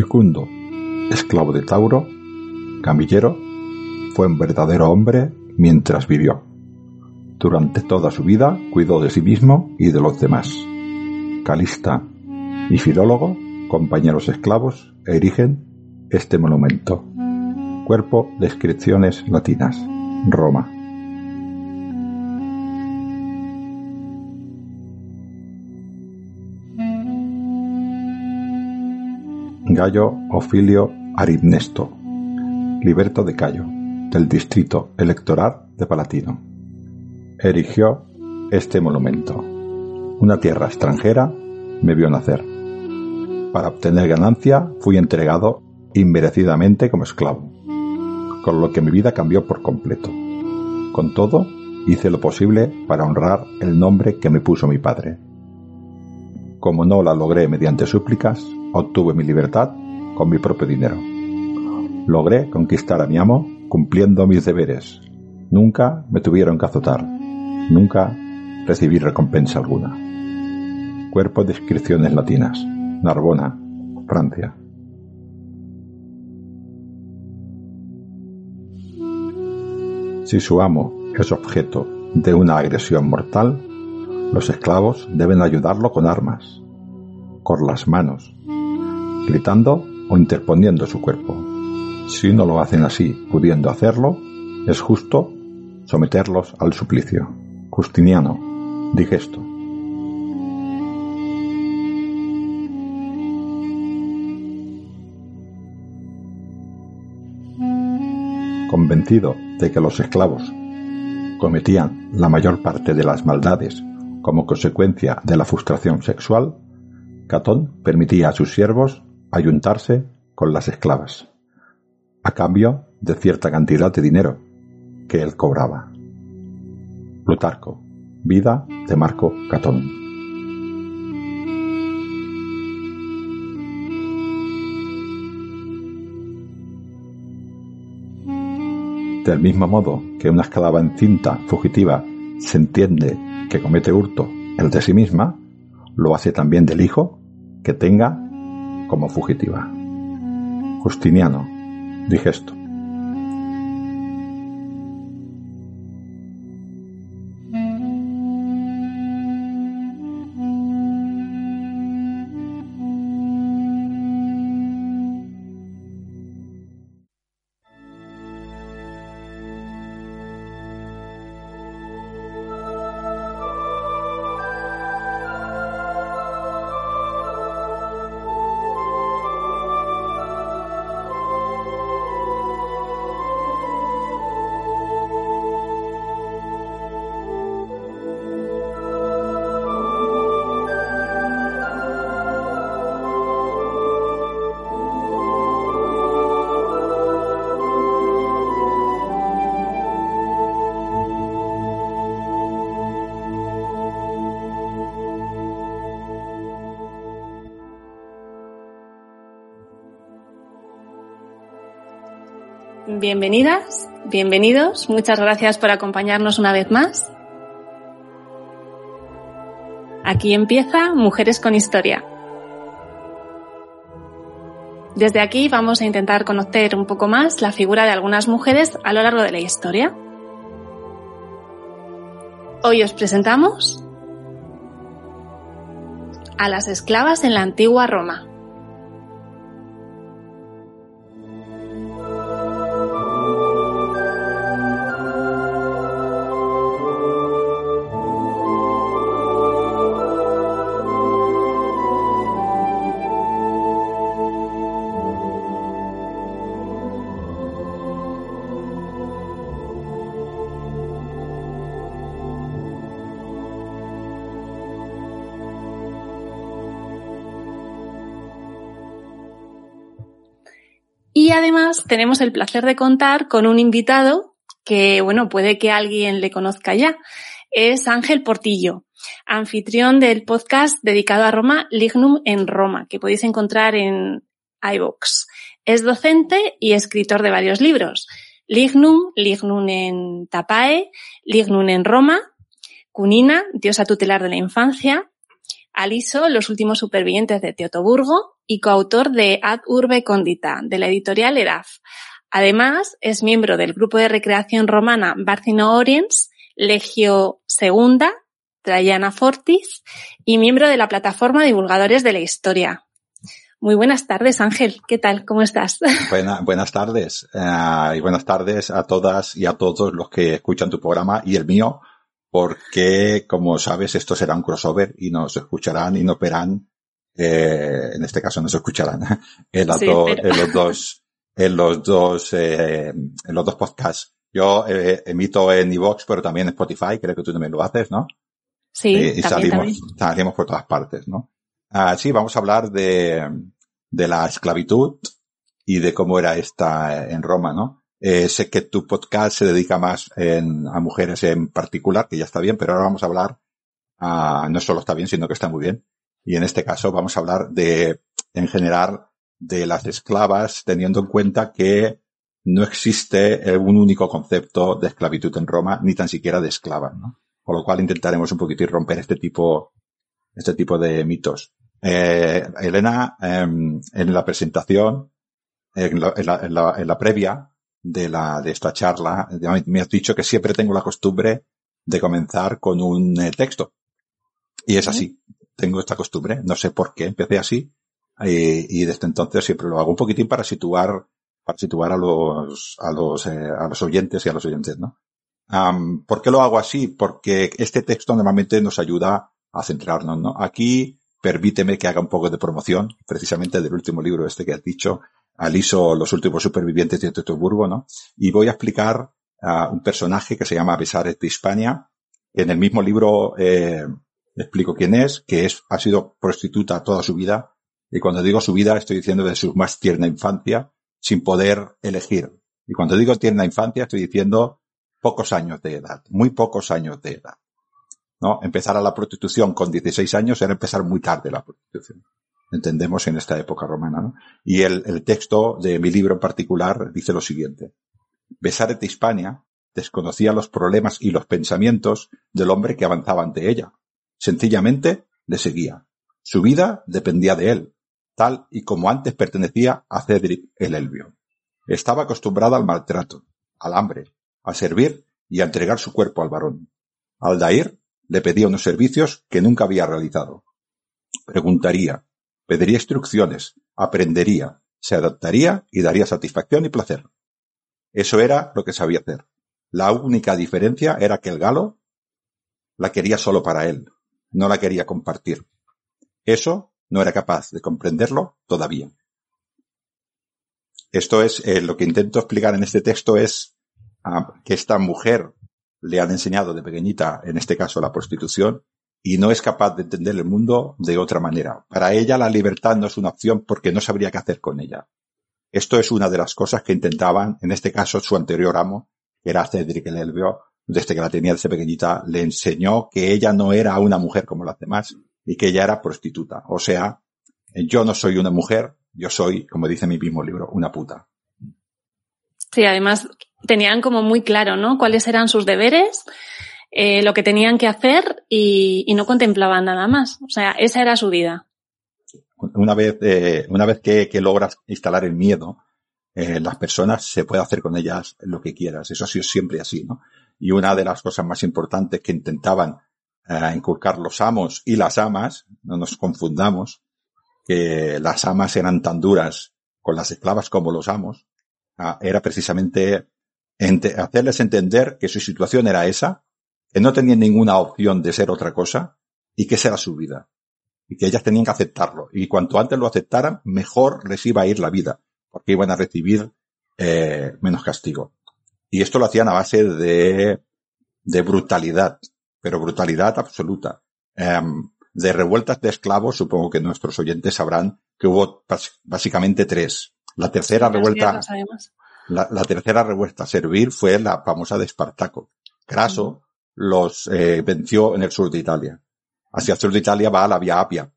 Yucundo, esclavo de Tauro, camillero, fue un verdadero hombre mientras vivió. Durante toda su vida cuidó de sí mismo y de los demás. Calista y filólogo, compañeros esclavos, erigen este monumento. Cuerpo de inscripciones latinas. Roma. Gallo Ofilio Arimnesto, liberto de Cayo, del distrito electoral de Palatino. Erigió este monumento. Una tierra extranjera me vio nacer. Para obtener ganancia fui entregado inmerecidamente como esclavo, con lo que mi vida cambió por completo. Con todo, hice lo posible para honrar el nombre que me puso mi padre. Como no la logré mediante súplicas, obtuve mi libertad con mi propio dinero. Logré conquistar a mi amo cumpliendo mis deberes. Nunca me tuvieron que azotar. Nunca recibí recompensa alguna. Cuerpo de inscripciones latinas. Narbona, Francia. Si su amo es objeto de una agresión mortal, los esclavos deben ayudarlo con armas, con las manos, o interponiendo su cuerpo. Si no lo hacen así, pudiendo hacerlo, es justo someterlos al suplicio. Justiniano, digesto. Convencido de que los esclavos cometían la mayor parte de las maldades como consecuencia de la frustración sexual, Catón permitía a sus siervos ayuntarse con las esclavas, a cambio de cierta cantidad de dinero que él cobraba. Plutarco, vida de Marco Catón. Del mismo modo que una esclava encinta fugitiva se entiende que comete hurto el de sí misma, lo hace también del hijo que tenga como fugitiva. Justiniano, digesto. Bienvenidas, bienvenidos, muchas gracias por acompañarnos una vez más. Aquí empieza Mujeres con Historia. Desde aquí vamos a intentar conocer un poco más la figura de algunas mujeres a lo largo de la historia. Hoy os presentamos a las esclavas en la antigua Roma. Tenemos el placer de contar con un invitado que, bueno, puede que alguien le conozca ya. Es Ángel Portillo, anfitrión del podcast dedicado a Roma, Lignum en Roma, que podéis encontrar en iVoox. Es docente y escritor de varios libros. Lignum, Lignum en Tapae, Lignum en Roma, Cunina, diosa tutelar de la infancia, Aliso, Los últimos supervivientes de Teotoburgo y coautor de Ad Urbe Condita, de la editorial Eraf. Además, es miembro del grupo de recreación romana Barcino Oriens, Legio II, Traiana Fortis y miembro de la plataforma Divulgadores de la Historia. Muy buenas tardes, Ángel. ¿Qué tal? ¿Cómo estás? buenas tardes. Eh, y buenas tardes a todas y a todos los que escuchan tu programa y el mío porque, como sabes, esto será un crossover y nos escucharán y no verán, eh, en este caso nos escucharán en, los dos, en los dos, eh, en los dos podcasts. Yo eh, emito en iVoox, pero también en Spotify, creo que tú también lo haces, ¿no? Sí, y salimos, salimos por todas partes, ¿no? Ah, sí, vamos a hablar de, de la esclavitud y de cómo era esta en Roma, ¿no? Eh, sé que tu podcast se dedica más a mujeres en particular, que ya está bien, pero ahora vamos a hablar, uh, no solo está bien, sino que está muy bien. Y en este caso vamos a hablar de, en general, de las esclavas, teniendo en cuenta que no existe un único concepto de esclavitud en Roma, ni tan siquiera de esclava, ¿no? Con lo cual intentaremos un poquito romper este tipo, este tipo de mitos. Eh, Elena, em, en la presentación, en la, en la, en la previa, de la, de esta charla, me has dicho que siempre tengo la costumbre de comenzar con un eh, texto. Y es así. Tengo esta costumbre. No sé por qué empecé así. Y, desde entonces siempre lo hago un poquitín para situar, para situar a los, a los, eh, a los oyentes y a los oyentes, ¿no? ¿Por qué lo hago así? Porque este texto normalmente nos ayuda a centrarnos, ¿no? Aquí permíteme que haga un poco de promoción, precisamente del último libro este que has dicho, Aliso, los últimos supervivientes de Teutoburgo, ¿no? Y voy a explicar a un personaje que se llama Besares de Hispania. En el mismo libro eh, explico quién es, que es, ha sido prostituta toda su vida. Y cuando digo su vida, estoy diciendo de su más tierna infancia, sin poder elegir. Y cuando digo tierna infancia, estoy diciendo pocos años de edad, muy pocos años de edad. ¿No? Empezar a la prostitución con 16 años era empezar muy tarde la prostitución entendemos en esta época romana. ¿no? Y el, el, texto de mi libro en particular dice lo siguiente. Besaret de Hispania desconocía los problemas y los pensamientos del hombre que avanzaba ante ella. Sencillamente le seguía. Su vida dependía de él, tal y como antes pertenecía a Cedric el Elvio. Estaba acostumbrada al maltrato, al hambre, a servir y a entregar su cuerpo al varón. Aldair le pedía unos servicios que nunca había realizado. Preguntaría, Pediría instrucciones, aprendería, se adaptaría y daría satisfacción y placer. Eso era lo que sabía hacer. La única diferencia era que el galo la quería solo para él, no la quería compartir. Eso no era capaz de comprenderlo todavía. Esto es eh, lo que intento explicar en este texto es ah, que esta mujer le han enseñado de pequeñita, en este caso la prostitución, y no es capaz de entender el mundo de otra manera. Para ella la libertad no es una opción porque no sabría qué hacer con ella. Esto es una de las cosas que intentaban, en este caso su anterior amo, que era Cedric el desde que la tenía desde pequeñita, le enseñó que ella no era una mujer como las demás y que ella era prostituta. O sea, yo no soy una mujer, yo soy, como dice mi mismo libro, una puta. Sí, además tenían como muy claro, ¿no? Cuáles eran sus deberes eh, lo que tenían que hacer y, no contemplaban nada más. O sea, esa era su vida. Una vez, eh, una vez que, logras instalar el miedo, eh, las personas se puede hacer con ellas lo que quieras. Eso ha sido siempre así, ¿no? Y una de las cosas más importantes que intentaban eh, inculcar los amos y las amas, no nos confundamos, que las amas eran tan duras con las esclavas como los amos, ah, era precisamente hacerles entender que su situación era esa, que no tenían ninguna opción de ser otra cosa y que esa era su vida. Y que ellas tenían que aceptarlo. Y cuanto antes lo aceptaran, mejor les iba a ir la vida, porque iban a recibir eh, menos castigo. Y esto lo hacían a base de, de brutalidad, pero brutalidad absoluta. Em, de revueltas de esclavos, supongo que nuestros oyentes sabrán que hubo básicamente tres. La tercera revuelta, la, la, tercera revuelta a servir fue la famosa de Espartaco. Craso los eh, venció en el sur de Italia. Hacia el sur de Italia va la Vía Apia.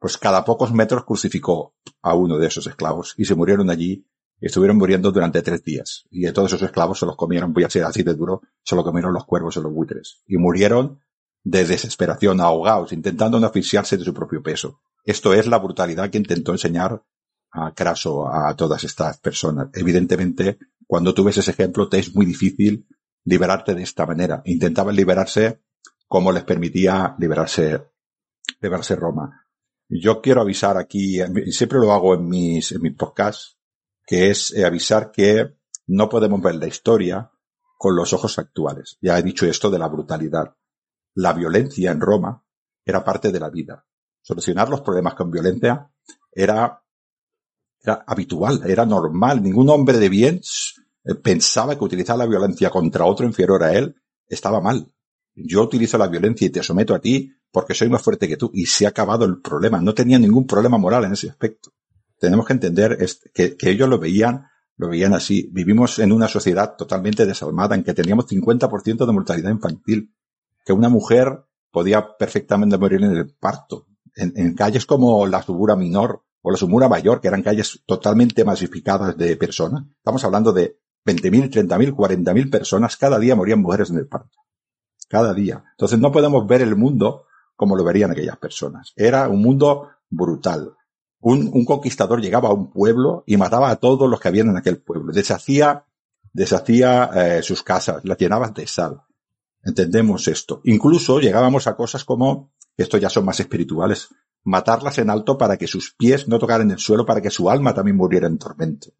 Pues cada pocos metros crucificó a uno de esos esclavos y se murieron allí estuvieron muriendo durante tres días. Y de todos esos esclavos se los comieron, voy a ser así de duro, se los comieron los cuervos y los buitres. Y murieron de desesperación, ahogados, intentando no asfixiarse de su propio peso. Esto es la brutalidad que intentó enseñar a Craso a todas estas personas. Evidentemente, cuando tú ves ese ejemplo, te es muy difícil liberarte de esta manera. Intentaban liberarse como les permitía liberarse, liberarse Roma. Yo quiero avisar aquí, siempre lo hago en mis, en mis podcasts, que es eh, avisar que no podemos ver la historia con los ojos actuales. Ya he dicho esto de la brutalidad. La violencia en Roma era parte de la vida. Solucionar los problemas con violencia era, era habitual, era normal. Ningún hombre de bien pensaba que utilizar la violencia contra otro inferior a él estaba mal. Yo utilizo la violencia y te someto a ti porque soy más fuerte que tú y se ha acabado el problema. No tenía ningún problema moral en ese aspecto. Tenemos que entender que, ellos lo veían, lo veían así. Vivimos en una sociedad totalmente desalmada en que teníamos 50% de mortalidad infantil, que una mujer podía perfectamente morir en el parto. En, en calles como la Subura Menor o la Subura Mayor, que eran calles totalmente masificadas de personas. Estamos hablando de 20.000, 30.000, 40.000 personas, cada día morían mujeres en el parto. Cada día. Entonces no podemos ver el mundo como lo verían aquellas personas. Era un mundo brutal. Un, un conquistador llegaba a un pueblo y mataba a todos los que habían en aquel pueblo. Deshacía, deshacía eh, sus casas, las llenaba de sal. Entendemos esto. Incluso llegábamos a cosas como, esto ya son más espirituales, matarlas en alto para que sus pies no tocaran el suelo, para que su alma también muriera en tormento.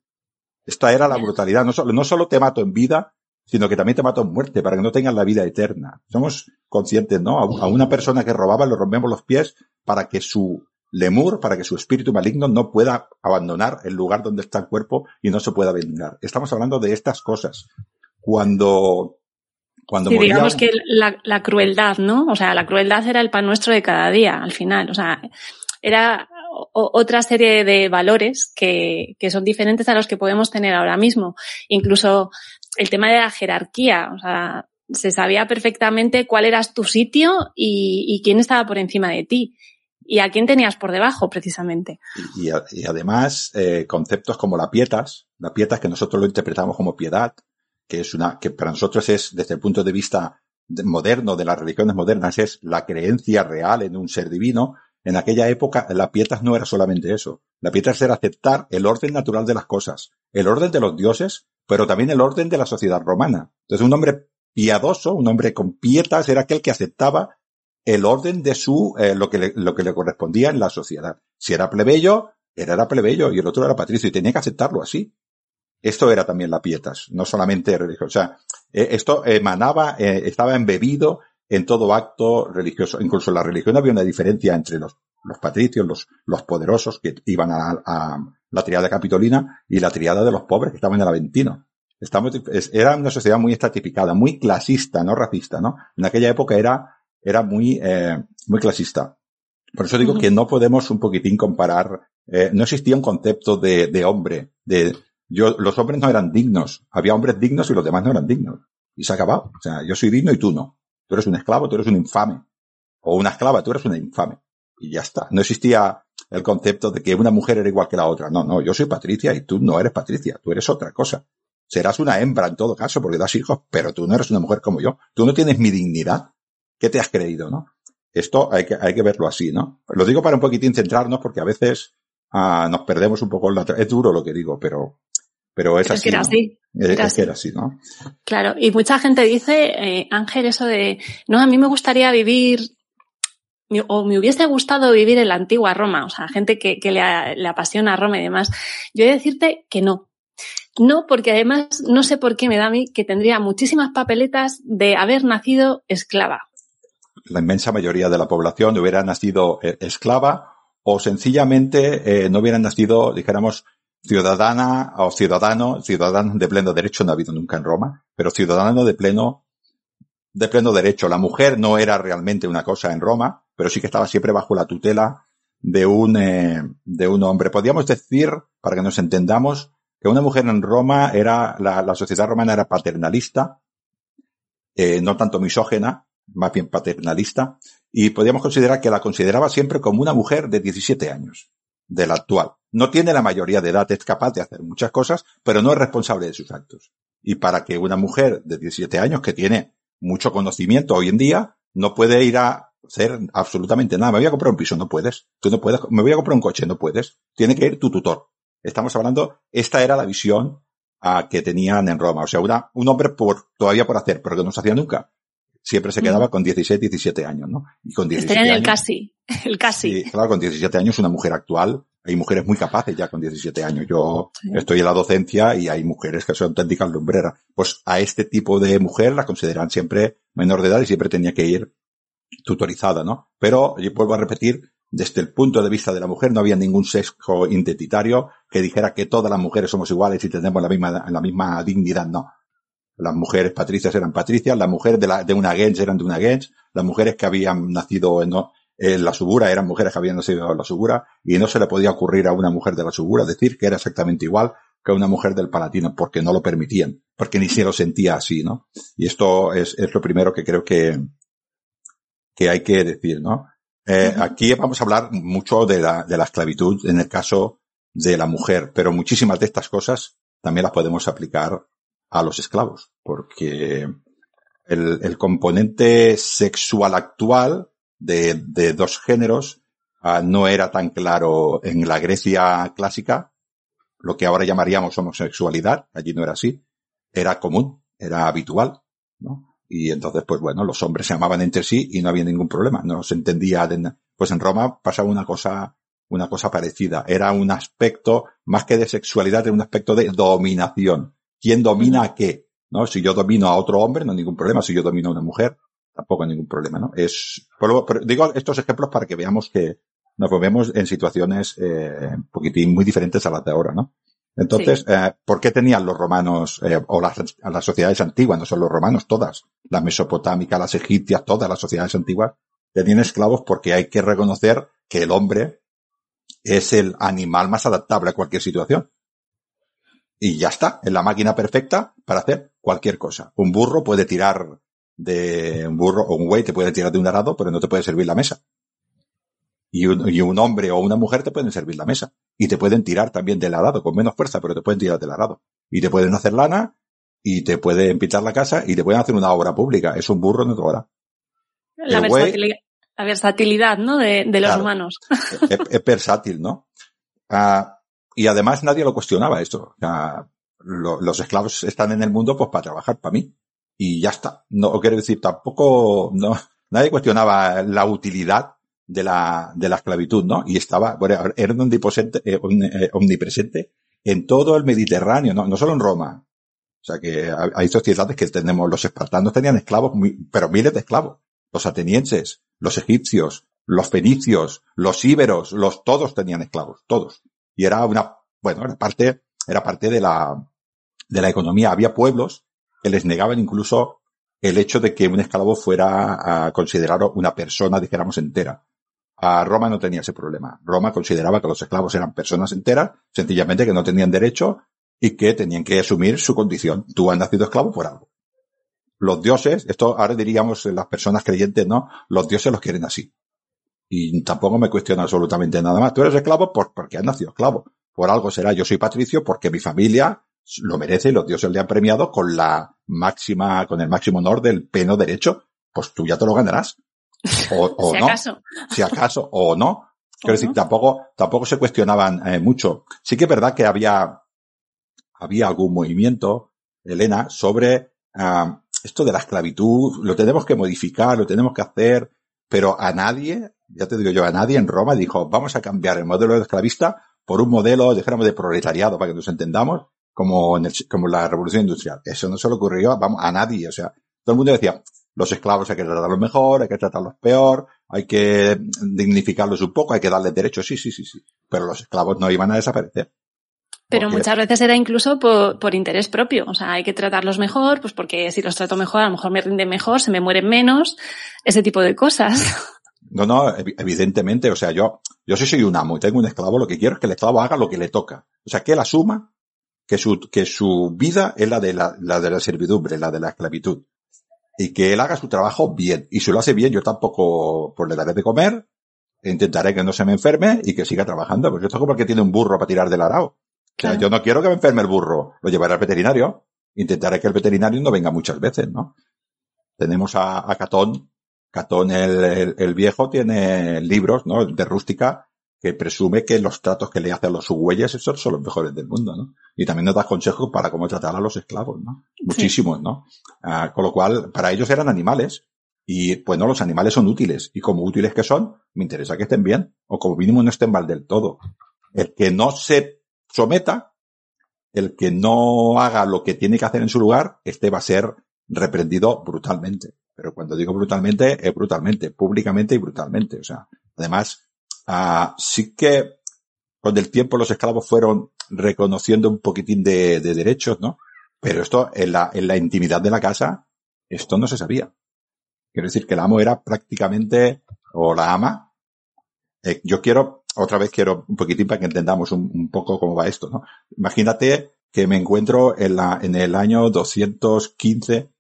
Esta era la brutalidad. No solo, no solo te mato en vida, sino que también te mato en muerte para que no tengas la vida eterna. Somos conscientes, ¿no? A, una persona que robaba le rompemos los pies para que su lemur, para que su espíritu maligno no pueda abandonar el lugar donde está el cuerpo y no se pueda vengar. Estamos hablando de estas cosas. Cuando cuando sí, digamos que la, la, crueldad, ¿no? O sea, la crueldad era el pan nuestro de cada día, al final. O sea, era otra serie de valores que, que son diferentes a los que podemos tener ahora mismo. Incluso el tema de la jerarquía, o sea, se sabía perfectamente cuál era tu sitio y, quién estaba por encima de ti y a quién tenías por debajo, precisamente. Y, y además, eh, conceptos como la pietas, la pietas que nosotros lo interpretamos como piedad, que es una, que para nosotros es, desde el punto de vista moderno de las religiones modernas, es la creencia real en un ser divino, en aquella época, la pietas no era solamente eso. La pietas era aceptar el orden natural de las cosas, el orden de los dioses, pero también el orden de la sociedad romana. Entonces, un hombre piadoso, un hombre con pietas, era aquel que aceptaba el orden de su, eh, lo que le, lo que le correspondía en la sociedad. Si era plebeyo, era, plebeyo y el otro era patricio y tenía que aceptarlo así. Esto era también la pietas, no solamente religioso. O sea, eh, esto emanaba, eh, estaba embebido en todo acto religioso. Incluso en la religión había una diferencia entre los, los patricios, los, los poderosos que iban a, a, la triada capitolina y la triada de los pobres que estaban en el Aventino. Estamos, era una sociedad muy estratificada, muy clasista, no racista, ¿no? En aquella época era, era muy, eh, muy clasista. Por eso digo que no podemos un poquitín comparar, eh, no existía un concepto de, de hombre, de, yo, los hombres no eran dignos, había hombres dignos y los demás no eran dignos. Y se ha acabado. O sea, yo soy digno y tú no. Tú eres un esclavo, tú eres un infame. O una esclava, tú eres una infame. Y ya está. No existía el concepto de que una mujer era igual que la otra. No, no, yo soy Patricia y tú no eres Patricia, tú eres otra cosa. Serás una hembra en todo caso porque das hijos, pero tú no eres una mujer como yo. Tú no tienes mi dignidad. ¿Qué te has creído, no? Esto hay que, hay que verlo así, ¿no? Lo digo para un poquitín centrarnos porque a veces ah, nos perdemos un poco en la... Es duro lo que digo, pero, pero es así. que era así. Es, que era así, ¿no? Claro, y mucha gente dice, eh, Ángel, eso de, no, a mí me gustaría vivir o me hubiese gustado vivir en la antigua Roma, o sea, gente que, que le, le, apasiona Roma y demás. Yo he de decirte que no. No, porque además no sé por qué me da a mí que tendría muchísimas papeletas de haber nacido esclava. La inmensa mayoría de la población hubiera nacido eh, esclava o sencillamente eh, no hubieran nacido, dijéramos, ciudadana o ciudadano, ciudadano de pleno derecho no ha habido nunca en Roma, pero ciudadano de pleno, de pleno derecho. La mujer no era realmente una cosa en Roma, pero sí que estaba siempre bajo la tutela de un, eh, de un hombre. Podríamos decir, para que nos entendamos, que una mujer en Roma era, la, la sociedad romana era paternalista, eh, no tanto misógena, más bien paternalista, y podríamos considerar que la consideraba siempre como una mujer de 17 años, de la actual. No tiene la mayoría de edad, es capaz de hacer muchas cosas, pero no es responsable de sus actos. Y para que una mujer de 17 años que tiene mucho conocimiento hoy en día, no puede ir a hacer absolutamente nada. Me voy a comprar un piso, no puedes. Tú no puedes. Me voy a comprar un coche, no puedes. Tiene que ir tu tutor. Estamos hablando, esta era la visión a, que tenían en Roma. O sea, una, un hombre por, todavía por hacer, pero que no se hacía nunca. Siempre se quedaba con 16, 17 años, ¿no? Y con 17 en el casi. El casi. Sí, claro, con 17 años una mujer actual. Hay mujeres muy capaces ya con 17 años. Yo estoy en la docencia y hay mujeres que son auténticas lumbreras. Pues a este tipo de mujer la consideran siempre menor de edad y siempre tenía que ir tutorizada, ¿no? Pero, yo vuelvo a repetir, desde el punto de vista de la mujer no había ningún sesgo identitario que dijera que todas las mujeres somos iguales y tenemos la misma, la misma dignidad, no. Las mujeres patricias eran patricias, las mujeres de, la, de una gens eran de una gens, las mujeres que habían nacido en, en la subura eran mujeres que habían nacido en la subura y no se le podía ocurrir a una mujer de la subura decir que era exactamente igual que a una mujer del Palatino porque no lo permitían, porque ni se lo sentía así, ¿no? Y esto es, es lo primero que creo que, que hay que decir, ¿no? Eh, aquí vamos a hablar mucho de la, de la esclavitud en el caso de la mujer, pero muchísimas de estas cosas también las podemos aplicar a los esclavos, porque el, el componente sexual actual de, de dos géneros uh, no era tan claro en la Grecia clásica, lo que ahora llamaríamos homosexualidad, allí no era así, era común, era habitual, ¿no? Y entonces, pues bueno, los hombres se amaban entre sí y no había ningún problema. No se entendía. De, pues en Roma pasaba una cosa, una cosa parecida. Era un aspecto, más que de sexualidad, era un aspecto de dominación. ¿Quién domina a qué? ¿No? Si yo domino a otro hombre, no hay ningún problema. Si yo domino a una mujer, tampoco hay ningún problema, ¿no? Es, pero, digo estos ejemplos para que veamos que nos movemos en situaciones, eh, un poquitín muy diferentes a las de ahora, ¿no? Entonces, eh, ¿por qué tenían los romanos, eh, o las, las sociedades antiguas, no son los romanos, todas, las mesopotámicas, las egipcias, todas las sociedades antiguas, tenían esclavos porque hay que reconocer que el hombre es el animal más adaptable a cualquier situación. Y ya está, es la máquina perfecta para hacer cualquier cosa. Un burro puede tirar de un burro o un güey te puede tirar de un arado, pero no te puede servir la mesa y un, y un hombre o una mujer te pueden servir la mesa. Y te pueden tirar también del arado, con menos fuerza, pero te pueden tirar del arado. Y te pueden hacer lana, y te pueden pintar la casa, y te pueden hacer una obra pública. Es un burro otra hora. La, versatilidad, la versatilidad, ¿no? De, de los humanos. Es, es, versátil, ¿no? Ah, y además nadie lo cuestionaba esto. lo, los esclavos están en el mundo pues para trabajar para mí. Y ya está. No quiero decir, tampoco, no, nadie cuestionaba la utilidad de la, de la esclavitud, ¿no? Y estaba, bueno, era omnipresente, eh, eh, omnipresente en todo el Mediterráneo, ¿no? no solo en Roma. O sea que hay sociedades que tenemos, los espartanos tenían esclavos, pero miles de esclavos. Los atenienses, los egipcios, los fenicios, los íberos, los, todos tenían esclavos, todos. Y era una, bueno, era parte, era parte de la, de la economía. Había pueblos que les negaban incluso el hecho de que un esclavo fuera a una persona, dijéramos, entera. A Roma no tenía ese problema. Roma consideraba que los esclavos eran personas enteras, sencillamente que no tenían derecho y que tenían que asumir su condición. Tú has nacido esclavo por algo. Los dioses, esto ahora diríamos las personas creyentes, ¿no? Los dioses los quieren así. Y tampoco me cuestiona absolutamente nada más. Tú eres esclavo por, porque has nacido esclavo. Por algo será. Yo soy patricio porque mi familia lo merece y los dioses le han premiado con la máxima, con el máximo honor del pleno derecho. Pues tú ya te lo ganarás. O, si no. acaso. Si acaso, o no. Quiero decir, tampoco, tampoco se cuestionaban eh, mucho. Sí que es verdad que había, había algún movimiento, Elena, sobre ah, esto de la esclavitud, lo tenemos que modificar, lo tenemos que hacer, pero a nadie, ya te digo yo, a nadie en Roma dijo, vamos a cambiar el modelo de esclavista por un modelo, dijéramos, de proletariado, para que nos entendamos, como en, el, como la revolución industrial. Eso no se le ocurrió vamos, a nadie. O sea, todo el mundo decía, los esclavos hay que tratarlos mejor, hay que tratarlos peor, hay que dignificarlos un poco, hay que darles derechos, sí, sí, sí, sí. Pero los esclavos no iban a desaparecer. Pero muchas veces era incluso por, por, interés propio. O sea, hay que tratarlos mejor, pues porque si los trato mejor, a lo mejor me rinden mejor, se me mueren menos, ese tipo de cosas. No, no, evidentemente, o sea, yo, yo si soy un amo y tengo un esclavo, lo que quiero es que el esclavo haga lo que le toca. O sea, que él asuma que su, que su vida es la de la, la de la servidumbre, la de la esclavitud. Y que él haga su trabajo bien. Y si lo hace bien, yo tampoco, pues le daré de comer, intentaré que no se me enferme y que siga trabajando. Pues esto es como que tiene un burro para tirar del arao. O sea, claro. yo no quiero que me enferme el burro, lo llevaré al veterinario. Intentaré que el veterinario no venga muchas veces, ¿no? Tenemos a, a Catón, Catón el, el, el, viejo tiene libros, ¿no? De rústica que presume que los tratos que le hace a los subhueyes esos son los mejores del mundo, ¿no? Y también nos da consejos para cómo tratar a los esclavos, ¿no? Muchísimos, ¿no? Ah, con lo cual, para ellos eran animales. Y, pues no, los animales son útiles. Y como útiles que son, me interesa que estén bien. O como mínimo no estén mal del todo. El que no se someta, el que no haga lo que tiene que hacer en su lugar, este va a ser reprendido brutalmente. Pero cuando digo brutalmente, es brutalmente, públicamente y brutalmente. O sea, además, Uh, sí que con el tiempo los esclavos fueron reconociendo un poquitín de, de, derechos, ¿no? Pero esto en la, en la intimidad de la casa, esto no se sabía. Quiero decir que el amo era prácticamente, o la ama. Eh, yo quiero, otra vez quiero un poquitín para que entendamos un, un, poco cómo va esto, ¿no? Imagínate que me encuentro en la, en el año 215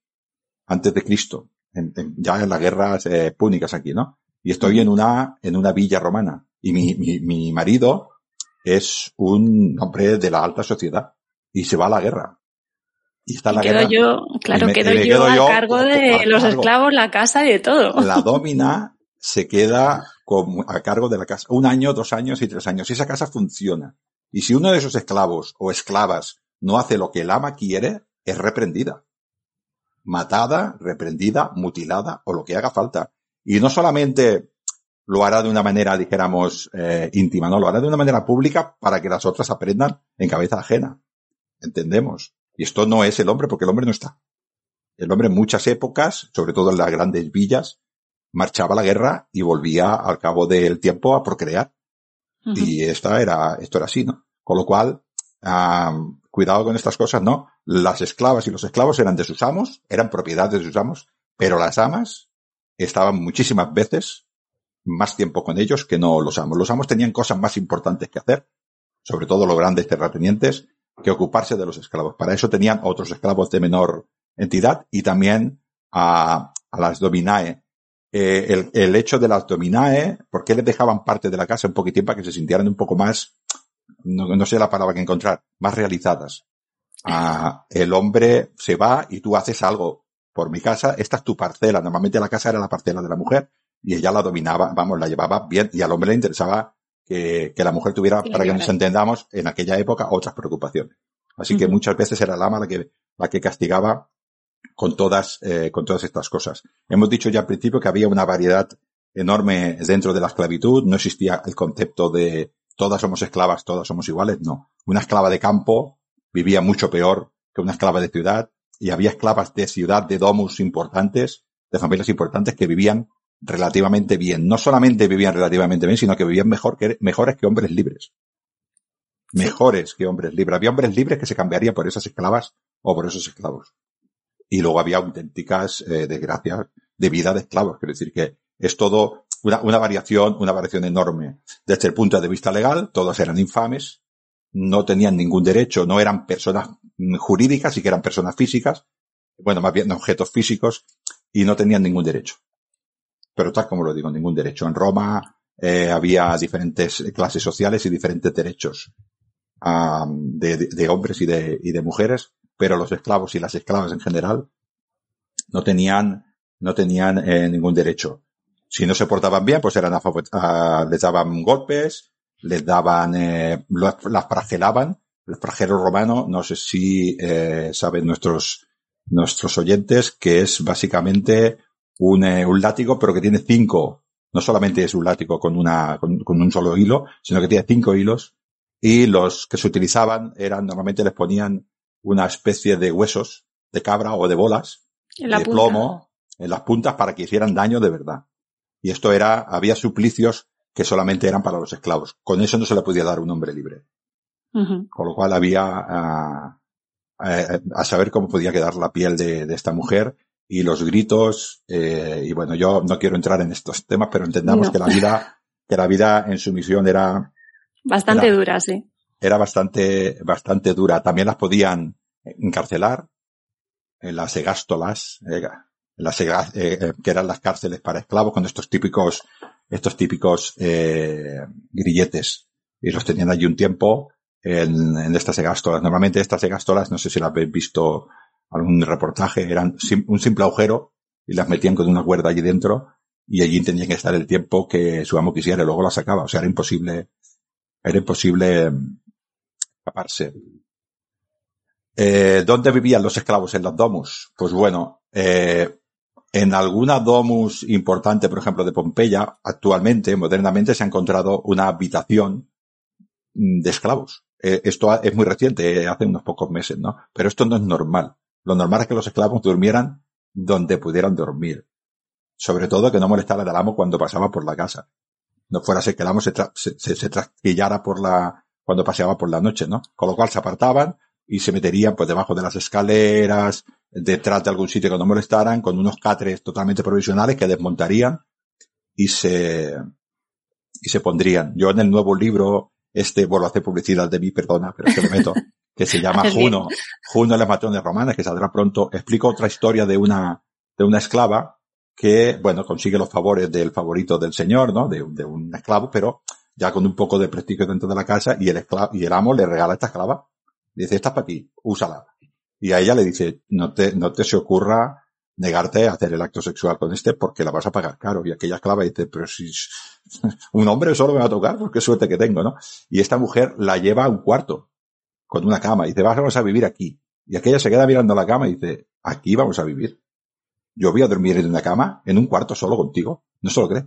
antes de Cristo, en, en, ya en las guerras eh, púnicas aquí, ¿no? Y estoy en una, en una villa romana. Y mi, mi, mi marido es un hombre de la alta sociedad y se va a la guerra. Y está en la quedo guerra. yo, claro, me, quedo, yo quedo a yo cargo de a los cargo. esclavos, la casa y de todo. La domina se queda con, a cargo de la casa un año, dos años y tres años. Y esa casa funciona. Y si uno de esos esclavos o esclavas no hace lo que el ama quiere, es reprendida. Matada, reprendida, mutilada o lo que haga falta. Y no solamente lo hará de una manera, dijéramos, eh, íntima, no, lo hará de una manera pública para que las otras aprendan en cabeza ajena. Entendemos. Y esto no es el hombre, porque el hombre no está. El hombre en muchas épocas, sobre todo en las grandes villas, marchaba a la guerra y volvía al cabo del tiempo a procrear. Uh -huh. Y esta era, esto era así, ¿no? Con lo cual, um, cuidado con estas cosas, ¿no? Las esclavas y los esclavos eran de sus amos, eran propiedad de sus amos, pero las amas estaban muchísimas veces más tiempo con ellos que no los amos. Los amos tenían cosas más importantes que hacer, sobre todo los grandes terratenientes, que ocuparse de los esclavos. Para eso tenían otros esclavos de menor entidad y también a, a las dominae. Eh, el, el, hecho de las dominae, ¿por qué les dejaban parte de la casa un poquitín para que se sintieran un poco más, no, no sé la palabra que encontrar, más realizadas? Ah, el hombre se va y tú haces algo por mi casa, esta es tu parcela. Normalmente la casa era la parcela de la mujer y ella la dominaba, vamos, la llevaba bien y al hombre le interesaba que, que la mujer tuviera, sí, para que nos entendamos, en aquella época otras preocupaciones. Así uh -huh. que muchas veces era la ama la que, la que castigaba con todas, eh, con todas estas cosas. Hemos dicho ya al principio que había una variedad enorme dentro de la esclavitud, no existía el concepto de todas somos esclavas, todas somos iguales, no. Una esclava de campo vivía mucho peor que una esclava de ciudad y había esclavas de ciudad, de domus importantes, de familias importantes que vivían relativamente bien. No solamente vivían relativamente bien, sino que vivían mejor que, mejores que hombres libres. Mejores que hombres libres. Había hombres libres que se cambiarían por esas esclavas o por esos esclavos. Y luego había auténticas eh, desgracias de vida de esclavos. Quiero decir que es todo una, una variación, una variación enorme. Desde el punto de vista legal, todos eran infames, no tenían ningún derecho, no eran personas jurídicas, y que eran personas físicas, bueno, más bien objetos físicos, y no tenían ningún derecho. Pero tal como lo digo, ningún derecho. En Roma eh, había diferentes clases sociales y diferentes derechos um, de, de, hombres y de, y de mujeres, pero los esclavos y las esclavas en general no tenían, no tenían eh, ningún derecho. Si no se portaban bien, pues eran les daban golpes, les daban, eh, las fragelaban. El fragero romano, no sé si eh, saben nuestros nuestros oyentes, que es básicamente un, eh, un látigo, pero que tiene cinco. No solamente es un látigo con una con, con un solo hilo, sino que tiene cinco hilos. Y los que se utilizaban eran normalmente les ponían una especie de huesos de cabra o de bolas de plomo en las puntas para que hicieran daño de verdad. Y esto era, había suplicios que solamente eran para los esclavos. Con eso no se le podía dar un hombre libre. Con lo cual había a, a, saber cómo podía quedar la piel de, de esta mujer y los gritos. Eh, y bueno, yo no quiero entrar en estos temas, pero entendamos que la vida, que la vida en su misión era bastante dura, sí. Era bastante, bastante dura. También las podían encarcelar en las egástolas, eh, las eh, eh, que eran las cárceles para esclavos con estos típicos, estos típicos eh, grilletes. Y los tenían allí un tiempo en, en estas egástolas. Normalmente estas egástolas, no sé si las habéis visto algún reportaje, eran un simple agujero y las metían con una cuerda allí dentro y allí tenían que estar el tiempo que su amo quisiera y luego las sacaba. O sea, era imposible, era imposible mm, escaparse. Eh, ¿Dónde vivían los esclavos en las domus? Pues bueno, eh, en alguna domus importante, por ejemplo, de Pompeya, actualmente, modernamente, se ha encontrado una habitación mm, de esclavos. Eh, esto es muy reciente, eh, hace unos pocos meses, ¿no? Pero esto no es normal. Lo normal es que los esclavos durmieran donde pudieran dormir. Sobre todo que no molestara al amo cuando pasaba por la casa. No fuera a ser que el amo se, se, se, trasquillara por la, cuando paseaba por la noche, ¿no? Con lo cual se apartaban y se meterían pues debajo de las escaleras, detrás de algún sitio que no molestaran, con unos catres totalmente provisionales que desmontarían y se, y se pondrían. Yo en el nuevo libro, este, vuelvo a hacer publicidad de mí, perdona, pero es que lo meto, que se llama Juno, Juno en las matones romanas, que saldrá pronto, explico otra historia de una, de una esclava que, bueno, consigue los favores del favorito del señor, ¿no? De, de un esclavo, pero ya con un poco de prestigio dentro de la casa y el esclavo, y el amo le regala esta esclava. Dice, esta es para ti, úsala. Y a ella le dice, no te, no te se ocurra negarte a hacer el acto sexual con este porque la vas a pagar caro. Y aquella esclava dice, pero si un hombre solo me va a tocar, pues qué suerte que tengo, ¿no? Y esta mujer la lleva a un cuarto con una cama y dice, vamos a vivir aquí. Y aquella se queda mirando la cama y dice, aquí vamos a vivir. Yo voy a dormir en una cama, en un cuarto solo contigo. No se lo cree.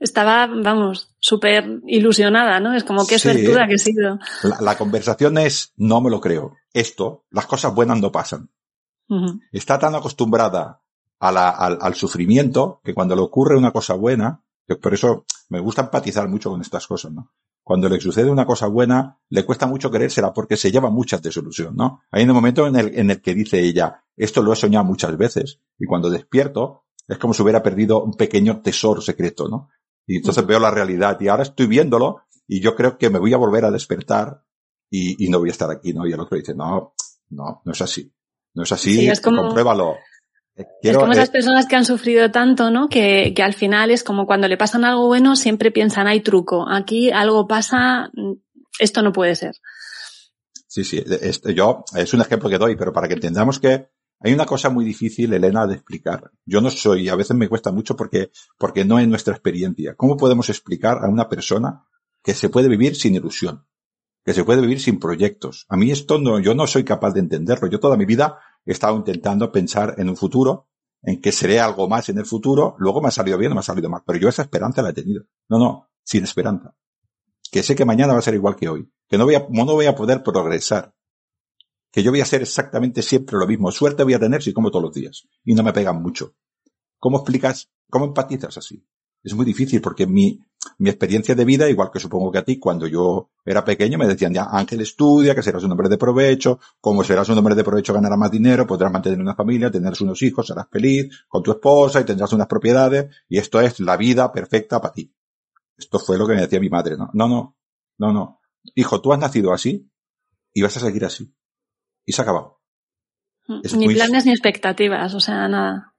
Estaba, vamos, súper ilusionada, ¿no? Es como qué sí, suertuda que he sido. La, la, conversación es, no me lo creo. Esto, las cosas buenas no pasan. Uh -huh. Está tan acostumbrada a la, al, al, sufrimiento que cuando le ocurre una cosa buena, que por eso me gusta empatizar mucho con estas cosas, ¿no? Cuando le sucede una cosa buena, le cuesta mucho creérsela porque se lleva muchas desilusión, ¿no? Hay un momento en el, en el que dice ella, esto lo he soñado muchas veces, y cuando despierto, es como si hubiera perdido un pequeño tesoro secreto, ¿no? Y entonces veo la realidad y ahora estoy viéndolo y yo creo que me voy a volver a despertar y, y no voy a estar aquí, ¿no? Y el otro dice, no, no, no es así. No es así, sí, es como, compruébalo. Quiero, es como esas personas que han sufrido tanto, ¿no? Que, que al final es como cuando le pasan algo bueno, siempre piensan, hay truco. Aquí algo pasa, esto no puede ser. Sí, sí. Este, yo, es un ejemplo que doy, pero para que entendamos que hay una cosa muy difícil, Elena, de explicar. Yo no soy, a veces me cuesta mucho porque, porque no es nuestra experiencia. ¿Cómo podemos explicar a una persona que se puede vivir sin ilusión? Que se puede vivir sin proyectos. A mí esto no, yo no soy capaz de entenderlo. Yo toda mi vida he estado intentando pensar en un futuro, en que seré algo más en el futuro. Luego me ha salido bien o me ha salido mal. Pero yo esa esperanza la he tenido. No, no, sin esperanza. Que sé que mañana va a ser igual que hoy. Que no voy a, no voy a poder progresar que yo voy a hacer exactamente siempre lo mismo. Suerte voy a tener si como todos los días. Y no me pegan mucho. ¿Cómo explicas, cómo empatizas así? Es muy difícil porque mi, mi experiencia de vida, igual que supongo que a ti, cuando yo era pequeño me decían ya, Ángel estudia, que serás un hombre de provecho, como serás un hombre de provecho ganarás más dinero, podrás mantener una familia, tendrás unos hijos, serás feliz con tu esposa y tendrás unas propiedades y esto es la vida perfecta para ti. Esto fue lo que me decía mi madre, ¿no? No, no, no, no. Hijo, tú has nacido así y vas a seguir así y se ha acabado. Es ni muy... planes ni expectativas, o sea, nada.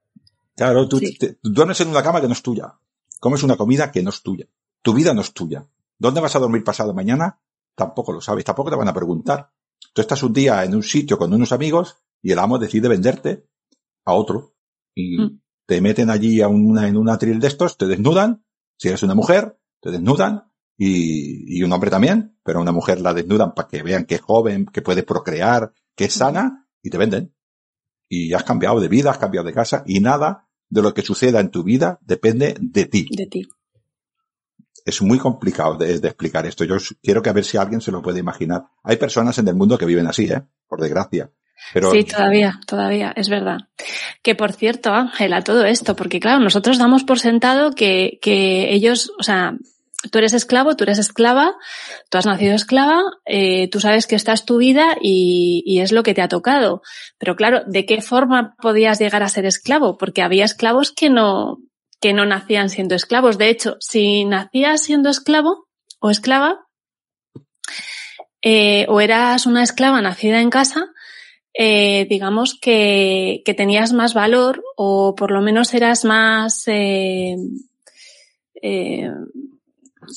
Claro, tú, sí. te, tú, duermes en una cama que no es tuya. Comes una comida que no es tuya. Tu vida no es tuya. ¿Dónde vas a dormir pasado mañana? Tampoco lo sabes, tampoco te van a preguntar. Tú estás un día en un sitio con unos amigos y el amo decide venderte a otro. Y, mm. te meten allí a una, en un atril de estos, te desnudan, si eres una mujer, te desnudan, y, y un hombre también, pero a una mujer la desnudan para que vean que es joven, que puede procrear, que es sana, y te venden. Y has cambiado de vida, has cambiado de casa, y nada de lo que suceda en tu vida depende de ti. De ti. Es muy complicado de, de, explicar esto. Yo quiero que a ver si alguien se lo puede imaginar. Hay personas en el mundo que viven así, ¿eh? Por desgracia. Pero... Sí, todavía, todavía, es verdad. Que por cierto, Ángela, todo esto, porque claro, nosotros damos por sentado que, que ellos, o sea, tú eres esclavo, tú eres esclava, tú has nacido esclava, eh, tú sabes que esta es tu vida y, y, es lo que te ha tocado. Pero claro, ¿de qué forma podías llegar a ser esclavo? Porque había esclavos que no, que no nacían siendo esclavos. De hecho, si nacías siendo esclavo o esclava, eh, o eras una esclava nacida en casa, eh, digamos que, que, tenías más valor o por lo menos eras más... Eh, eh,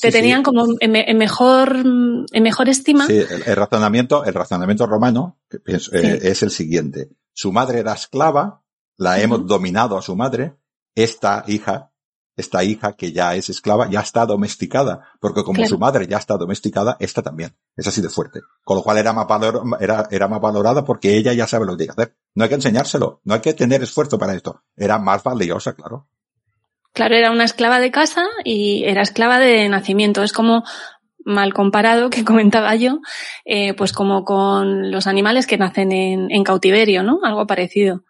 te sí, tenían sí. como en, en, mejor en mejor estima. Sí, el, el razonamiento, el razonamiento romano es, eh, es, el siguiente. Su madre era esclava, la hemos uh -huh. dominado a su madre, esta hija, esta hija que ya es esclava, ya está domesticada, porque como claro. su madre ya está domesticada, esta también. Es así de fuerte. Con lo cual era más, valor, era, era más valorada porque ella ya sabe lo que tiene que hacer. No hay que enseñárselo, no hay que tener esfuerzo para esto. Era más valiosa, claro. Claro, era una esclava de casa y era esclava de nacimiento. Es como mal comparado que comentaba yo, eh, pues como con los animales que nacen en, en cautiverio, ¿no? Algo parecido.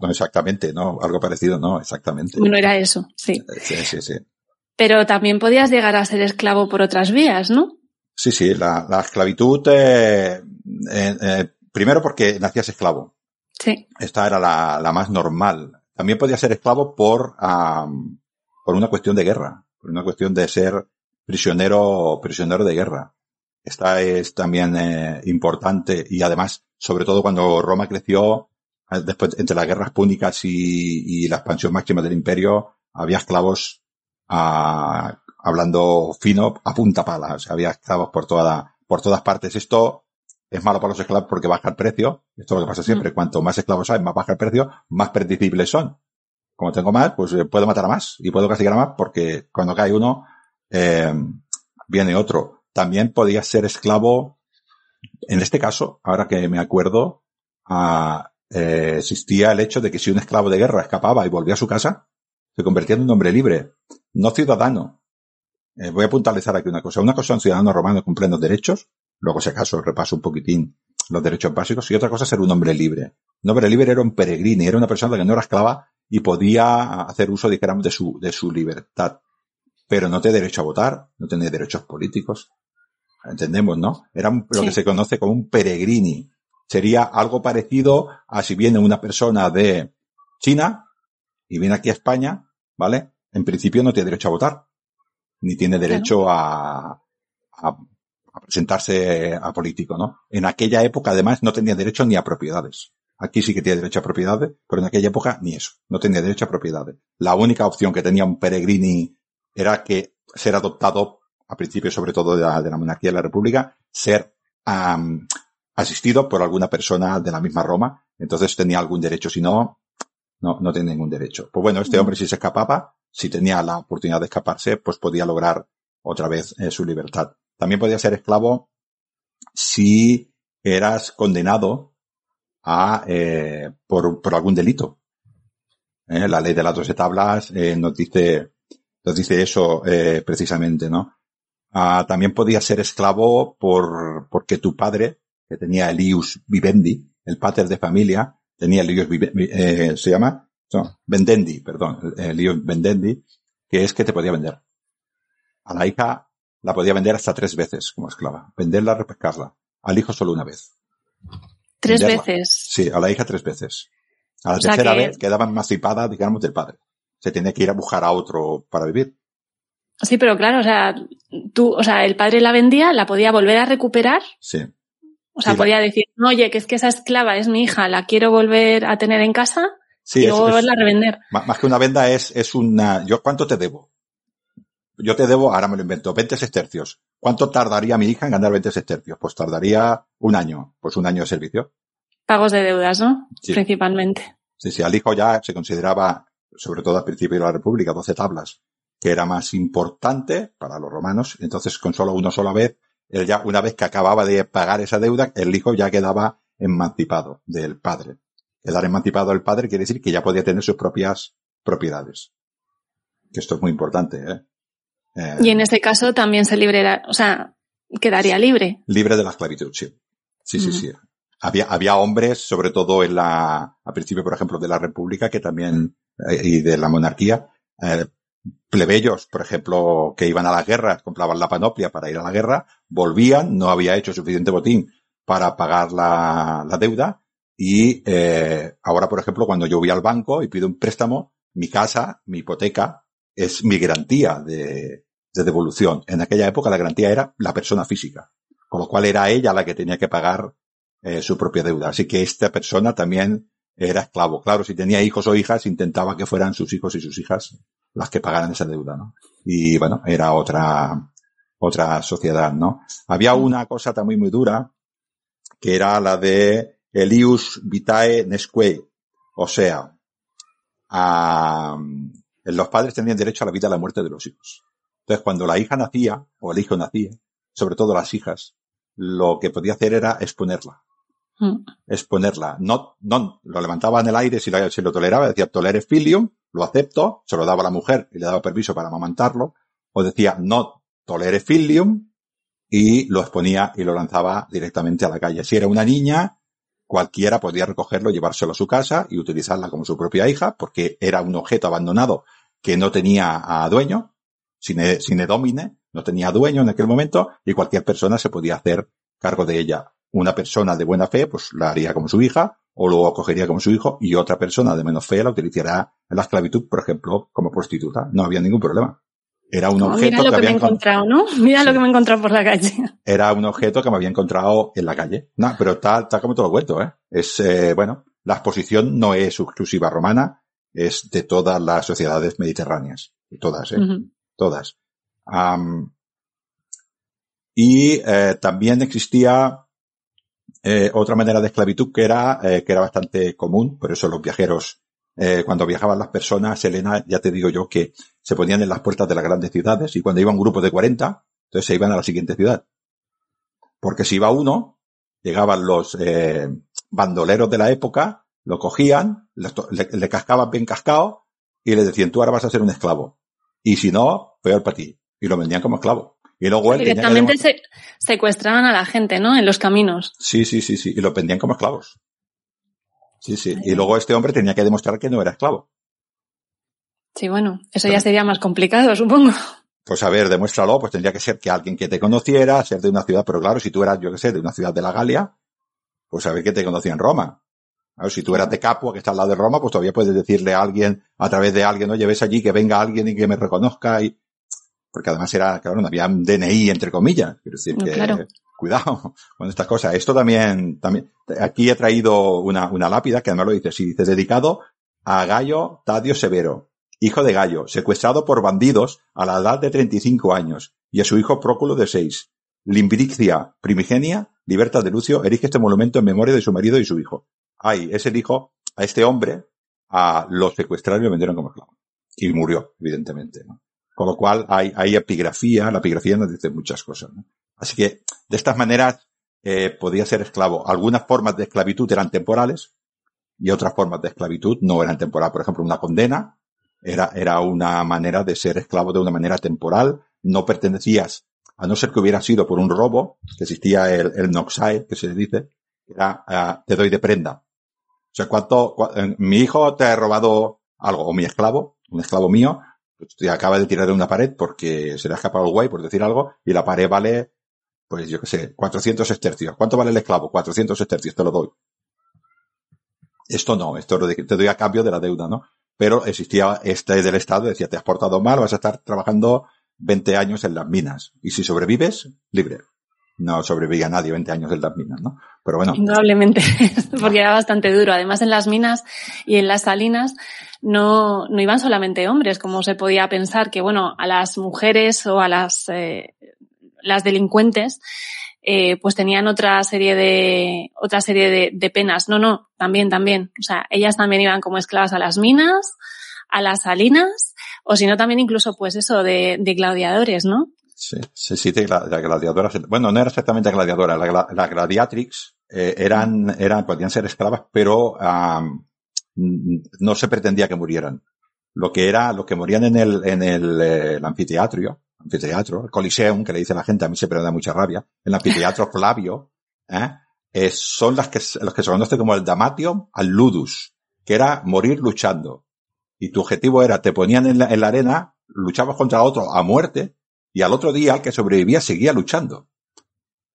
No, exactamente, no, algo parecido, no, exactamente. Bueno, era eso, sí. Eh, sí, sí, sí. Pero también podías llegar a ser esclavo por otras vías, ¿no? Sí, sí, la, la esclavitud, eh, eh, eh primero porque nacías esclavo. Sí. Esta era la, la más normal. También podía ser esclavo por, um, por una cuestión de guerra, por una cuestión de ser prisionero, prisionero de guerra. Esta es también eh, importante y además, sobre todo cuando Roma creció, eh, después entre las guerras púnicas y, y la expansión máxima del imperio, había esclavos uh, hablando fino a punta pala. O sea, había esclavos por toda, por todas partes. Esto es malo para los esclavos porque baja el precio. Esto es lo que pasa siempre. Mm. Cuanto más esclavos hay, más baja el precio, más predecibles son. Como tengo más, pues eh, puedo matar a más y puedo castigar a más porque cuando cae uno, eh, viene otro. También podía ser esclavo, en este caso, ahora que me acuerdo, uh, eh, existía el hecho de que si un esclavo de guerra escapaba y volvía a su casa, se convertía en un hombre libre, no ciudadano. Eh, voy a puntualizar aquí una cosa. Una cosa es un ciudadano romano con plenos derechos, luego si acaso repaso un poquitín los derechos básicos, y otra cosa es ser un hombre libre. Un hombre libre era un peregrino, era una persona que no era esclava y podía hacer uso, dijéramos, de su, de su libertad. Pero no tenía derecho a votar, no tenía derechos políticos. Entendemos, ¿no? Era un, lo sí. que se conoce como un peregrini. Sería algo parecido a si viene una persona de China y viene aquí a España, ¿vale? En principio no tiene derecho a votar, ni tiene derecho claro. a, a a presentarse a político, ¿no? En aquella época, además, no tenía derecho ni a propiedades. Aquí sí que tiene derecho a propiedades, pero en aquella época ni eso. No tenía derecho a propiedades. La única opción que tenía un peregrini era que ser adoptado, a principio sobre todo de la, de la monarquía de la república, ser um, asistido por alguna persona de la misma Roma. Entonces tenía algún derecho. Si no, no, no tenía ningún derecho. Pues bueno, este hombre si se escapaba, si tenía la oportunidad de escaparse, pues podía lograr otra vez eh, su libertad. También podía ser esclavo si eras condenado a, eh, por, por algún delito. Eh, la ley de las doce tablas eh, nos dice, nos dice eso eh, precisamente, ¿no? Ah, también podía ser esclavo por, porque tu padre, que tenía Elius vivendi, el pater de familia, tenía Elius vivendi, eh, se llama, no, vendendi, perdón, Elius vendendi, que es que te podía vender. A la hija la podía vender hasta tres veces como esclava. Venderla, repescarla. Al hijo solo una vez. ¿Tres Venderla. veces? Sí, a la hija tres veces. A la o tercera que... vez quedaba emancipada, digamos, del padre. Se tenía que ir a buscar a otro para vivir. Sí, pero claro, o sea, tú, o sea, el padre la vendía, la podía volver a recuperar. Sí. O sea, sí, podía la... decir, oye, que es que esa esclava es mi hija, la quiero volver a tener en casa sí, y luego volverla a revender. Más que una venda es, es una, yo, ¿cuánto te debo? Yo te debo, ahora me lo invento, 20 sestercios. ¿Cuánto tardaría mi hija en ganar 20 sestercios? Pues tardaría un año, pues un año de servicio. Pagos de deudas, ¿no? Sí. Principalmente. Sí, sí, al hijo ya se consideraba, sobre todo al principio de la República, 12 tablas, que era más importante para los romanos. Entonces, con solo una sola vez, él ya, una vez que acababa de pagar esa deuda, el hijo ya quedaba emancipado del padre. Quedar emancipado del padre quiere decir que ya podía tener sus propias propiedades. Que esto es muy importante, ¿eh? Eh y en ese caso también se librará, o sea, quedaría libre. Libre de la esclavitud, sí. Sí, sí, sí. Había, había hombres, sobre todo en la, a principio, por ejemplo, de la República, que también, eh, y de la monarquía, eh, plebeyos, por ejemplo, que iban a la guerra, compraban la panoplia para ir a la guerra, volvían, no había hecho suficiente botín para pagar la, la deuda, y eh, ahora, por ejemplo, cuando yo voy al banco y pido un préstamo, mi casa, mi hipoteca, es mi garantía de, de devolución. En aquella época la garantía era la persona física, con lo cual era ella la que tenía que pagar eh, su propia deuda. Así que esta persona también era esclavo. Claro, si tenía hijos o hijas, intentaba que fueran sus hijos y sus hijas las que pagaran esa deuda, ¿no? Y bueno, era otra, otra sociedad, ¿no? Había una cosa también muy dura, que era la de Elius Vitae Nesque, o sea, a, los padres tenían derecho a la vida y a la muerte de los hijos. Entonces, cuando la hija nacía, o el hijo nacía, sobre todo las hijas, lo que podía hacer era exponerla. Mm. Exponerla. No, no, lo levantaba en el aire si, lo, si lo toleraba, decía tolere filium, lo acepto, se lo daba a la mujer y le daba permiso para amamantarlo, o decía no tolere filium y lo exponía y lo lanzaba directamente a la calle. Si era una niña, cualquiera podía recogerlo, llevárselo a su casa y utilizarla como su propia hija, porque era un objeto abandonado que no tenía a dueño, sin, sin domine, no tenía dueño en aquel momento y cualquier persona se podía hacer cargo de ella. Una persona de buena fe, pues la haría como su hija o lo acogería como su hijo y otra persona de menos fe la utilizará en la esclavitud, por ejemplo, como prostituta. No había ningún problema. Era un objeto mira lo que, me he encontrado, ¿no? Mira lo que me he encontrado por la calle. Era un objeto que me había encontrado en la calle. No, pero está, está como todo lo cuento, ¿eh? Es, eh, bueno, la exposición no es exclusiva romana, es de todas las sociedades mediterráneas. Todas, ¿eh? Todas. y eh, también existía eh, otra manera de esclavitud que era, eh, que era bastante común, por eso los viajeros, eh, cuando viajaban las personas, Elena, ya te digo yo que se ponían en las puertas de las grandes ciudades y cuando iba un grupo de 40, entonces se iban a la siguiente ciudad. Porque si iba uno, llegaban los bandoleros de la época, lo cogían, le, le cascaban bien cascado y le decían, tú ahora vas a ser un esclavo. Y si no, peor para ti. Y lo vendían como esclavo. Y luego Directamente se secuestraban a la gente, ¿no? En los caminos. Sí, sí, sí, sí. Y lo vendían como esclavos. Sí, sí. Y luego este hombre tenía que demostrar que no era esclavo. Sí, bueno, eso ya sería más complicado, supongo. Pues a ver, demuéstralo, pues tendría que ser que alguien que te conociera, ser de una ciudad, pero claro, si tú eras, yo qué sé, de una ciudad de la Galia, pues a ver que te conocía en Roma. si tú eras de Capua, que está al lado de Roma, pues todavía puedes decirle a alguien, a través de alguien, oye, ves allí que venga alguien y que me reconozca y, porque además era, claro, no había un DNI entre comillas. Quiero decir que, cuidado con estas cosas. Esto también, también, aquí he traído una, una lápida que además lo dice, sí, dice dedicado a Gallo Tadio Severo, hijo de Gallo, secuestrado por bandidos a la edad de 35 años, y a su hijo Próculo de 6. Limbrixia primigenia, libertad de Lucio, erige este monumento en memoria de su marido y su hijo. Ay, es el hijo, a este hombre, a los secuestraron y lo vendieron como esclavo. Y murió, evidentemente. Con lo cual hay, hay epigrafía, la epigrafía nos dice muchas cosas. ¿no? Así que de estas maneras eh, podía ser esclavo. Algunas formas de esclavitud eran temporales y otras formas de esclavitud no eran temporales. Por ejemplo, una condena era, era una manera de ser esclavo de una manera temporal. No pertenecías, a no ser que hubiera sido por un robo, que existía el, el noxae, que se dice, era uh, te doy de prenda. O sea, cuánto, eh, mi hijo te ha robado algo, o mi esclavo, un esclavo mío, pues, acaba de tirar de una pared porque se le ha escapado el guay, por decir algo, y la pared vale, pues yo qué sé, 400 estercios. ¿Cuánto vale el esclavo? 400 estercios, te lo doy. Esto no, esto te doy a cambio de la deuda, ¿no? Pero existía este del Estado, decía, te has portado mal, vas a estar trabajando 20 años en las minas. Y si sobrevives, libre. No sobrevivía nadie 20 años en las minas, ¿no? Pero bueno. Indudablemente, porque era bastante duro. Además, en las minas y en las salinas, no, no iban solamente hombres, como se podía pensar que, bueno, a las mujeres o a las, eh, las delincuentes eh, pues tenían otra serie de, otra serie de, de, penas. No, no, también, también. O sea, ellas también iban como esclavas a las minas, a las salinas, o si no también incluso pues eso de, de gladiadores, ¿no? Sí, sí, sí, de, gladiadoras. Bueno, no era exactamente gladiadora, la, la gladiatrix eh, eran, eran, podían ser esclavas, pero um, no se pretendía que murieran. Lo que era, lo que morían en el, en el, eh, el anfiteatro, anfiteatro, el Coliseum, que le dice la gente, a mí siempre me da mucha rabia, el anfiteatro Flavio, ¿eh? eh son las que, los que se conoce como el Damatium al Ludus, que era morir luchando. Y tu objetivo era, te ponían en la, en la arena, luchabas contra otro a muerte, y al otro día el que sobrevivía seguía luchando.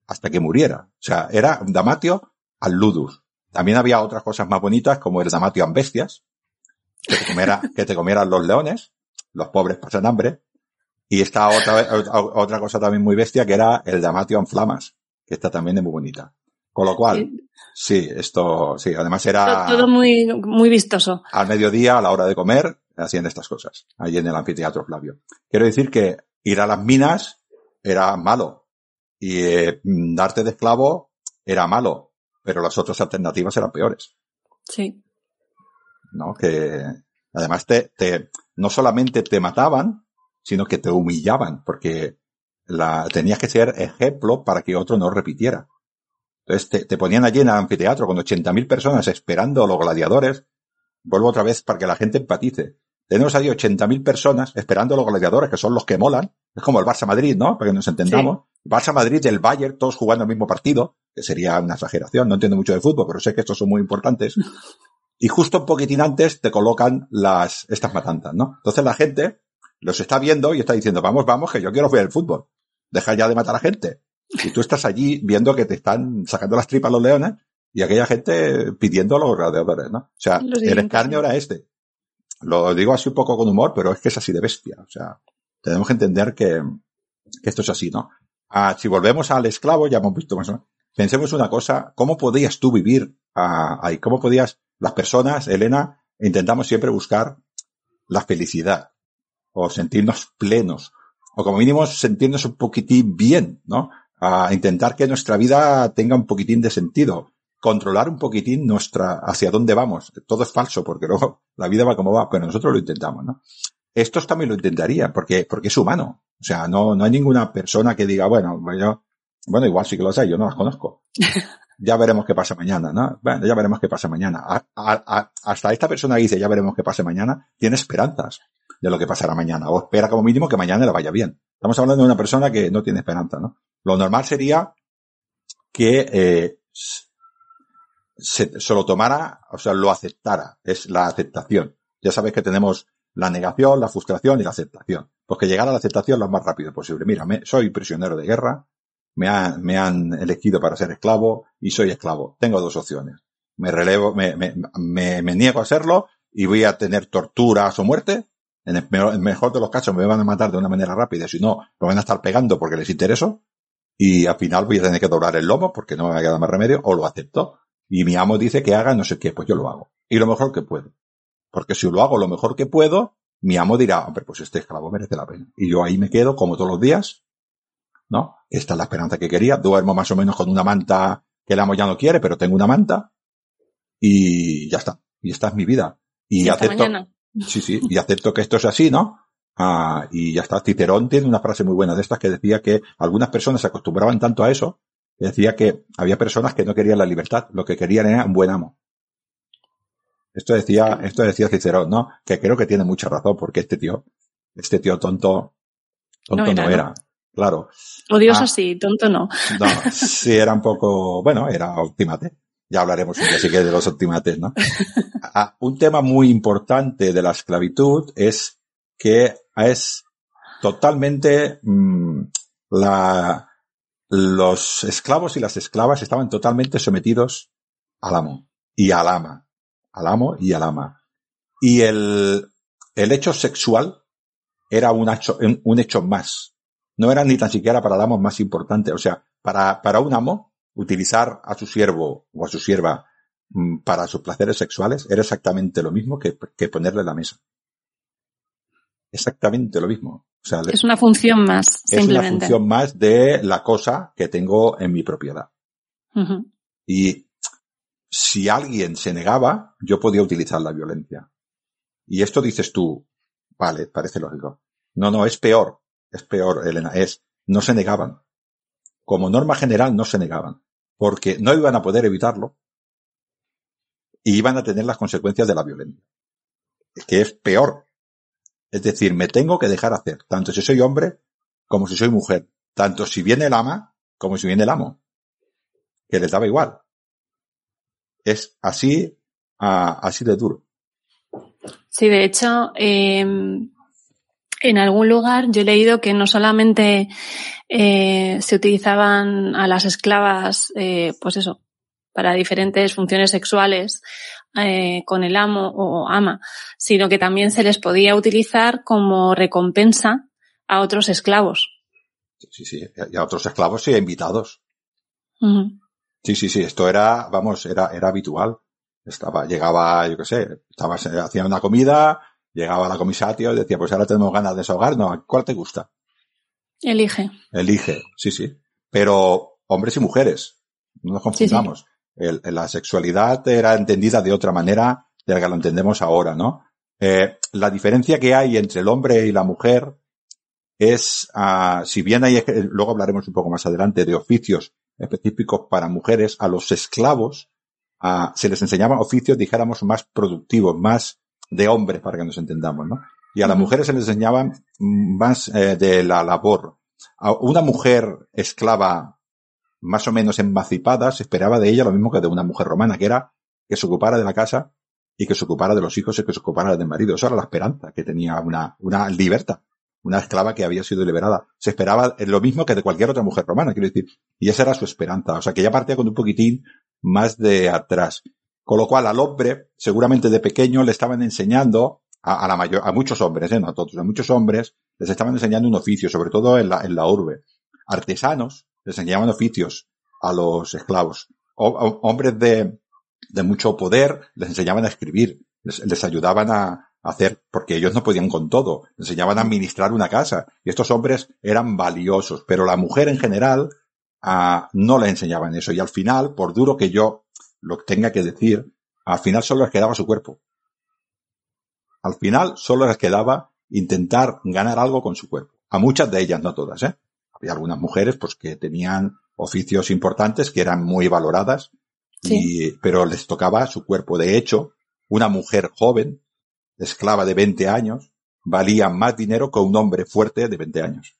Hasta que muriera. O sea, era un Damatio al Ludus. También había otras cosas más bonitas, como el Damatio an bestias, que te, comiera, que te comieran los leones, los pobres pasan hambre, y esta otra, otra cosa también muy bestia que era el Damatio en flamas, que esta también es muy bonita. Con lo cual, sí, esto, sí, además era... Todo muy, muy vistoso. Al mediodía, a la hora de comer, hacían estas cosas, allí en el anfiteatro Flavio. Quiero decir que ir a las minas era malo. Y eh, darte de esclavo era malo. Pero las otras alternativas eran peores. Sí. ¿No? Que además te, te, no solamente te mataban, sino que te humillaban, porque la, tenías que ser ejemplo para que otro no repitiera. Entonces te, ponían allí en el anfiteatro con 80.000 personas esperando a los gladiadores. Vuelvo otra vez para que la gente empatice. Tenemos ahí 80.000 personas esperando a los gladiadores, que son los que molan. Es como el Barça Madrid, ¿no? Para que nos entendamos. Barça Madrid, el Bayern, todos jugando el mismo partido, que sería una exageración. No entiendo mucho de fútbol, pero sé que estos son muy importantes. Y justo un poquitín antes te colocan las, estas matanzas, ¿no? Entonces la gente los está viendo y está diciendo, vamos, vamos, que yo quiero ver el fútbol. Deja ya de matar a gente. Y tú estás allí viendo que te están sacando las tripas los leones y aquella gente pidiendo a los gladiadores, ¿no? O sea, el escarnio era este. Lo digo así un poco con humor, pero es que es así de bestia. O sea, tenemos que entender que, que esto es así, ¿no? Ah, si volvemos al esclavo, ya hemos visto más o menos. Pensemos una cosa, ¿cómo podías tú vivir ah, ahí? ¿Cómo podías, las personas, Elena, intentamos siempre buscar la felicidad o sentirnos plenos o como mínimo sentirnos un poquitín bien, ¿no? A intentar que nuestra vida tenga un poquitín de sentido, controlar un poquitín nuestra, hacia dónde vamos. Todo es falso porque luego la vida va como va, pero nosotros lo intentamos, ¿no? Estos también lo intentarían porque, porque es humano. O sea, no, no hay ninguna persona que diga, bueno, yo, bueno, igual sí que lo sé, yo no las conozco. Ya veremos qué pasa mañana, ¿no? Bueno, ya veremos qué pasa mañana. hasta esta persona que dice, ya veremos qué pasa mañana, tiene esperanzas de lo que pasará mañana, o espera como mínimo que mañana le vaya bien. Estamos hablando de una persona que no tiene esperanza, ¿no? Lo normal sería que eh, se, lo tomara, o sea, lo aceptara, es la aceptación. Ya sabes que tenemos la negación, la frustración y la aceptación. Pues que llegara a la aceptación lo más rápido posible. Mira, me, soy prisionero de guerra, me, me han elegido para ser esclavo y soy esclavo. Tengo dos opciones. Me relevo, me, me, me, me niego a serlo y voy a tener torturas o muerte, en el, mejor de los casos me van a matar de una manera rápida, si no, me van a estar pegando porque les intereso y al final voy a tener que doblar el lomo porque no me ha quedado más remedio o lo acepto. Y mi amo dice que haga no sé qué, pues yo lo hago. Y lo mejor que puedo. Porque si lo hago lo mejor que puedo, mi amo dirá, hombre, pues este esclavo merece la pena. Y yo ahí me quedo como todos los días, ¿no? Esta es la esperanza que quería. Duermo más o menos con una manta que el amo ya no quiere, pero tengo una manta. Y ya está. Y esta es mi vida. Y acepto, Sí, sí, y acepto que esto es así, ¿no? Ah, y ya está. Cicerón tiene una frase muy buena de estas que decía que algunas personas se acostumbraban tanto a eso, que decía que había personas que no querían la libertad, lo que querían era un buen amo. Esto decía, esto decía Cicerón, ¿no? Que creo que tiene mucha razón, porque este tío, este tío tonto, tonto no era. Claro. Odioso ah, sí, tonto no. No, sí era un poco, bueno, era optimate. Ya hablaremos un de los optimates, ¿no? Ah, un tema muy importante de la esclavitud es que es totalmente mm, los esclavos y las esclavas estaban totalmente sometidos al amo y al ama, al amo y al ama. Y el, el hecho sexual era un hecho, un hecho más. No era ni tan siquiera para el amo más importante. O sea, para, para un amo, utilizar a su siervo o a su sierva mm, para sus placeres sexuales era exactamente lo mismo que, que ponerle la mesa. exactamente lo mismo. O sea, es una función más, es una función más de la cosa que tengo en mi propiedad. Y si alguien se negaba, yo podía utilizar la violencia. Y esto dices tú, vale, parece lógico. No, no, es peor, es peor, Elena, es, no se negaban. Como norma general no se negaban, porque no iban a poder evitarlo y iban a tener las consecuencias de la violencia. Que es peor. Es decir, me tengo que dejar hacer, tanto si soy hombre como si soy mujer, tanto si viene el ama como si viene el amo, que les daba igual. Es así, así de duro. Sí, de hecho, em, en algún lugar yo he leído que no solamente eh, se utilizaban a las esclavas, eh, pues eso, para diferentes funciones sexuales eh, con el amo o ama, sino que también se les podía utilizar como recompensa a otros esclavos. Sí, sí, y a otros esclavos y invitados. Sí, sí, sí, esto era, vamos, era, era habitual. Estaba, llegaba, yo qué sé, estaba, hacía una comida, llegaba la comisario y decía, pues ahora tenemos ganas de desahogar, no, ¿cuál te gusta? Elige. Elige, sí, sí. Pero hombres y mujeres, no nos confundamos. la sexualidad era entendida de otra manera de la que lo entendemos ahora, ¿no? Eh, la diferencia que hay entre el hombre y la mujer es, ah, si bien hay, luego hablaremos un poco más adelante de oficios específicos para mujeres, a los esclavos se les enseñaban oficios, dijéramos, más productivos, más de hombres, para que nos entendamos, ¿no? Y a las mujeres se les enseñaban más eh, de la labor. A una mujer esclava más o menos emancipada se esperaba de ella lo mismo que de una mujer romana, que era que se ocupara de la casa y que se ocupara de los hijos y que se ocupara del marido. Esa era la esperanza que tenía una, una libertad una esclava que había sido liberada. Se esperaba lo mismo que de cualquier otra mujer romana, quiero decir. Y esa era su esperanza. O sea, que ya partía con un poquitín más de atrás. Con lo cual al hombre, seguramente de pequeño, le estaban enseñando a, la mayor, a muchos hombres, ¿eh? no a todos, a muchos hombres, les estaban enseñando un oficio, sobre todo en la, en la urbe. Artesanos les enseñaban oficios a los esclavos. hombres de, de mucho poder les enseñaban a escribir, les ayudaban a, hacer, porque ellos no podían con todo, enseñaban a administrar una casa, y estos hombres eran valiosos, pero la mujer en general ah, no le enseñaban eso, y al final, por duro que yo lo tenga que decir, al final solo les quedaba su cuerpo. Al final solo les quedaba intentar ganar algo con su cuerpo. A muchas de ellas, no todas, ¿eh? Había algunas mujeres, pues, que tenían oficios importantes, que eran muy valoradas, y, pero les tocaba su cuerpo. De hecho, una mujer joven esclava de 20 años valía más dinero que un hombre fuerte de 20 años.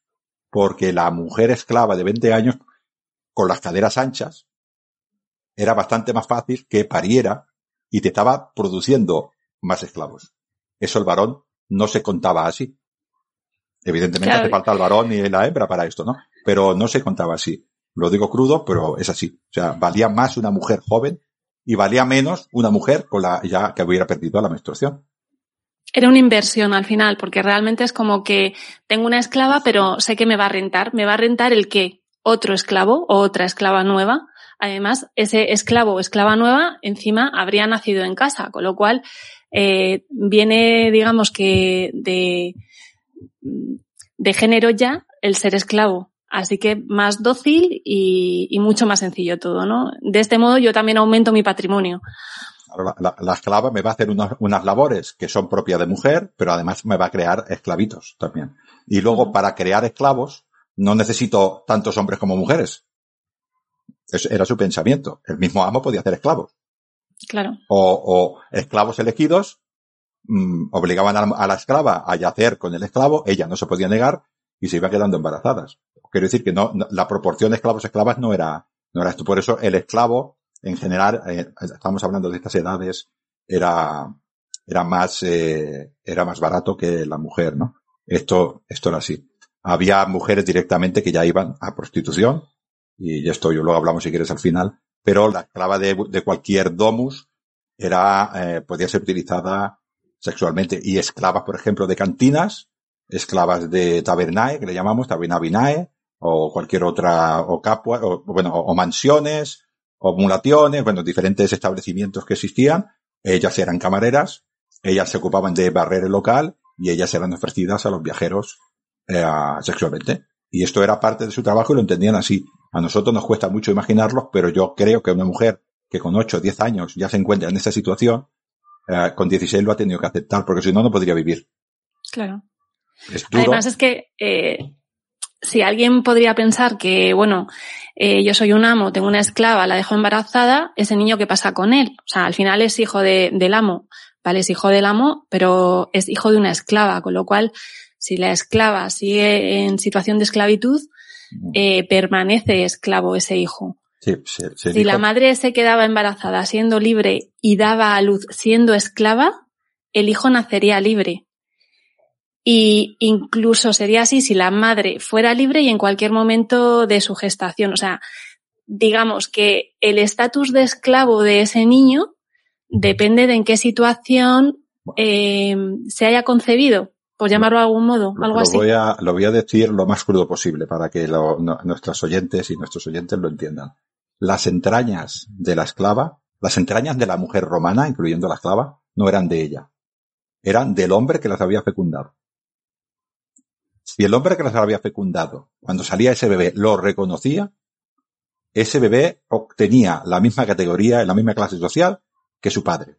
Porque la mujer esclava de 20 años, con las caderas anchas, era bastante más fácil que pariera y te estaba produciendo más esclavos. Eso el varón no se contaba así. Evidentemente hace falta el varón y la hembra para esto, ¿no? Pero no se contaba así. Lo digo crudo, pero es así. O sea, valía más una mujer joven y valía menos una mujer con la ya que hubiera perdido la menstruación era una inversión al final, porque realmente es como que tengo una esclava, pero sé que me va a rentar. ¿Me va a rentar el qué? Otro esclavo o otra esclava nueva. Además, ese esclavo o esclava nueva encima habría nacido en casa, con lo cual eh, viene, digamos que de, de género ya el ser esclavo. Así que más dócil y, y mucho más sencillo todo, ¿no? De este modo yo también aumento mi patrimonio la, esclava me va a hacer unas labores que son propias de mujer, pero además me va a crear esclavitos también. Y luego, para crear esclavos, no necesito tantos hombres como mujeres. Eso era su pensamiento. El mismo amo podía hacer esclavos. Claro. O, esclavos elegidos mm, obligaban a, la esclava a yacer con el esclavo, ella no se podía negar y se iba quedando embarazadas. Quiero decir que no, la proporción de esclavos-esclavas no era, no era esto. Por eso el esclavo en general, eh, estamos hablando de estas edades, era, era más, eh, era más barato que la mujer, ¿no? Esto, esto era así. Había mujeres directamente que ya iban a prostitución, y esto yo luego hablamos si quieres al final, pero la esclava de, de cualquier domus era, eh, podía ser utilizada sexualmente. Y esclavas, por ejemplo, de cantinas, esclavas de tabernae, que le llamamos tabernabinae, o cualquier otra, o capua, o, bueno, o mansiones, acumulaciones, bueno, diferentes establecimientos que existían. Ellas eran camareras, ellas se ocupaban de barrer el local y ellas eran ofrecidas a los viajeros eh, sexualmente. Y esto era parte de su trabajo y lo entendían así. A nosotros nos cuesta mucho imaginarlo, pero yo creo que una mujer que con 8 o 10 años ya se encuentra en esta situación, eh, con 16 lo ha tenido que aceptar, porque si no, no podría vivir. Claro. Además es que eh, si alguien podría pensar que, bueno, eh, yo soy un amo, tengo una esclava, la dejo embarazada, ese niño ¿qué pasa con él? O sea, al final es hijo de, del amo, ¿vale? Es hijo del amo, pero es hijo de una esclava, con lo cual, si la esclava sigue en situación de esclavitud, eh, permanece esclavo ese hijo. Sí, si la madre se quedaba embarazada siendo libre y daba a luz siendo esclava, el hijo nacería libre. Y incluso sería así si la madre fuera libre y en cualquier momento de su gestación. O sea, digamos que el estatus de esclavo de ese niño depende de en qué situación eh, se haya concebido, por llamarlo de algún modo, algo lo así. Voy a, lo voy a decir lo más crudo posible para que nuestros oyentes y nuestros oyentes lo entiendan. Las entrañas de la esclava, las entrañas de la mujer romana, incluyendo la esclava, no eran de ella. Eran del hombre que las había fecundado. Si el hombre que las había fecundado, cuando salía ese bebé, lo reconocía, ese bebé obtenía la misma categoría, en la misma clase social que su padre.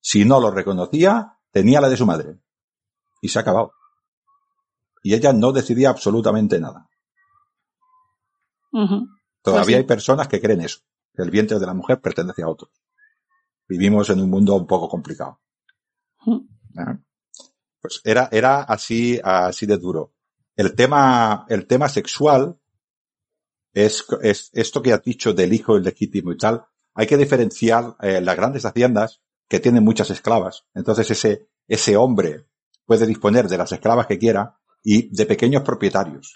Si no lo reconocía, tenía la de su madre. Y se ha acabado. Y ella no decidía absolutamente nada. Todavía pues hay personas que creen eso, que el vientre de la mujer pertenece a otro. Vivimos en un mundo un poco complicado. ¿Eh? Pues era, era así, así de duro. El tema, el tema sexual es, es esto que has dicho del hijo ilegítimo y tal. Hay que diferenciar eh, las grandes haciendas que tienen muchas esclavas. Entonces ese, ese hombre puede disponer de las esclavas que quiera y de pequeños propietarios.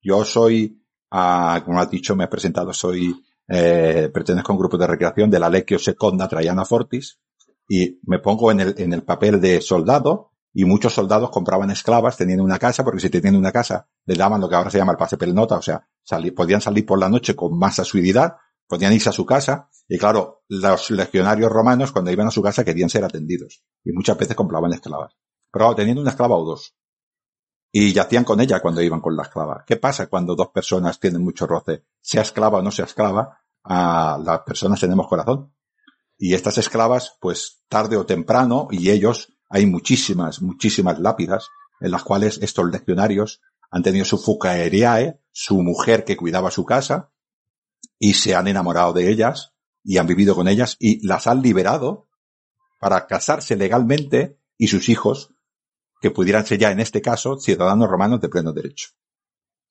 Yo soy, ah, como has dicho, me he presentado, soy, eh, pertenezco a un grupo de recreación de la Lecchio Seconda Traiana Fortis y me pongo en el, en el papel de soldado y muchos soldados compraban esclavas teniendo una casa, porque si tenían una casa, le daban lo que ahora se llama el pase pelnota, o sea, podían salir por la noche con más asiduidad, podían irse a su casa, y claro, los legionarios romanos cuando iban a su casa querían ser atendidos, y muchas veces compraban esclavas. Pero teniendo una esclava o dos. Y yacían con ella cuando iban con la esclava. ¿Qué pasa cuando dos personas tienen mucho roce? Sea esclava o no sea esclava, a las personas tenemos corazón. Y estas esclavas, pues tarde o temprano, y ellos hay muchísimas, muchísimas lápidas en las cuales estos legionarios han tenido su fucaeriae, su mujer que cuidaba su casa, y se han enamorado de ellas y han vivido con ellas y las han liberado para casarse legalmente y sus hijos, que pudieran ser ya en este caso ciudadanos romanos de pleno derecho.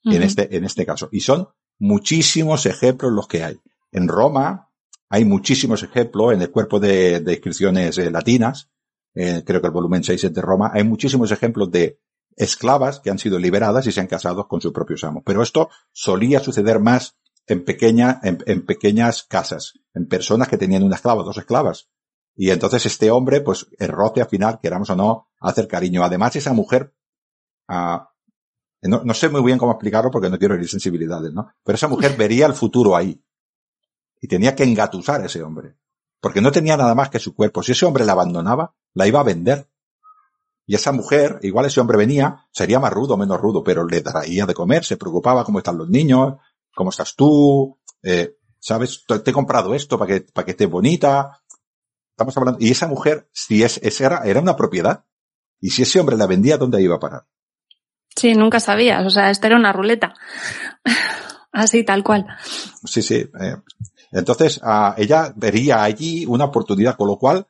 En este, en este caso. Y son muchísimos ejemplos los que hay. En Roma hay muchísimos ejemplos en el cuerpo de, inscripciones eh, latinas eh, creo que el volumen 6 es de Roma, hay muchísimos ejemplos de esclavas que han sido liberadas y se han casado con sus propios amos. Pero esto solía suceder más en, pequeña, en, pequeñas casas, en personas que tenían una esclava, dos esclavas. Y entonces este hombre, pues, el roce al final, queramos o no, hacer cariño. Además, esa mujer, ah, no, no, sé muy bien cómo explicarlo porque no quiero herir sensibilidades, ¿no? Pero esa mujer vería el futuro ahí. Y tenía que engatusar a ese hombre porque no tenía nada más que su cuerpo. Si ese hombre la abandonaba, la iba a vender. Y esa mujer, igual ese hombre venía, sería más rudo o menos rudo, pero le daría de comer, se preocupaba cómo están los niños, cómo estás tú, eh, sabes, te he comprado esto para que, para que esté bonita. Estamos hablando, y esa mujer, si es, esa era, era una propiedad. Y si ese hombre la vendía, ¿dónde iba a parar? Sí, nunca sabías. O sea, esta era una ruleta. Así, tal cual. Sí, sí. Eh, entonces, ah, ella vería allí una oportunidad, con lo cual,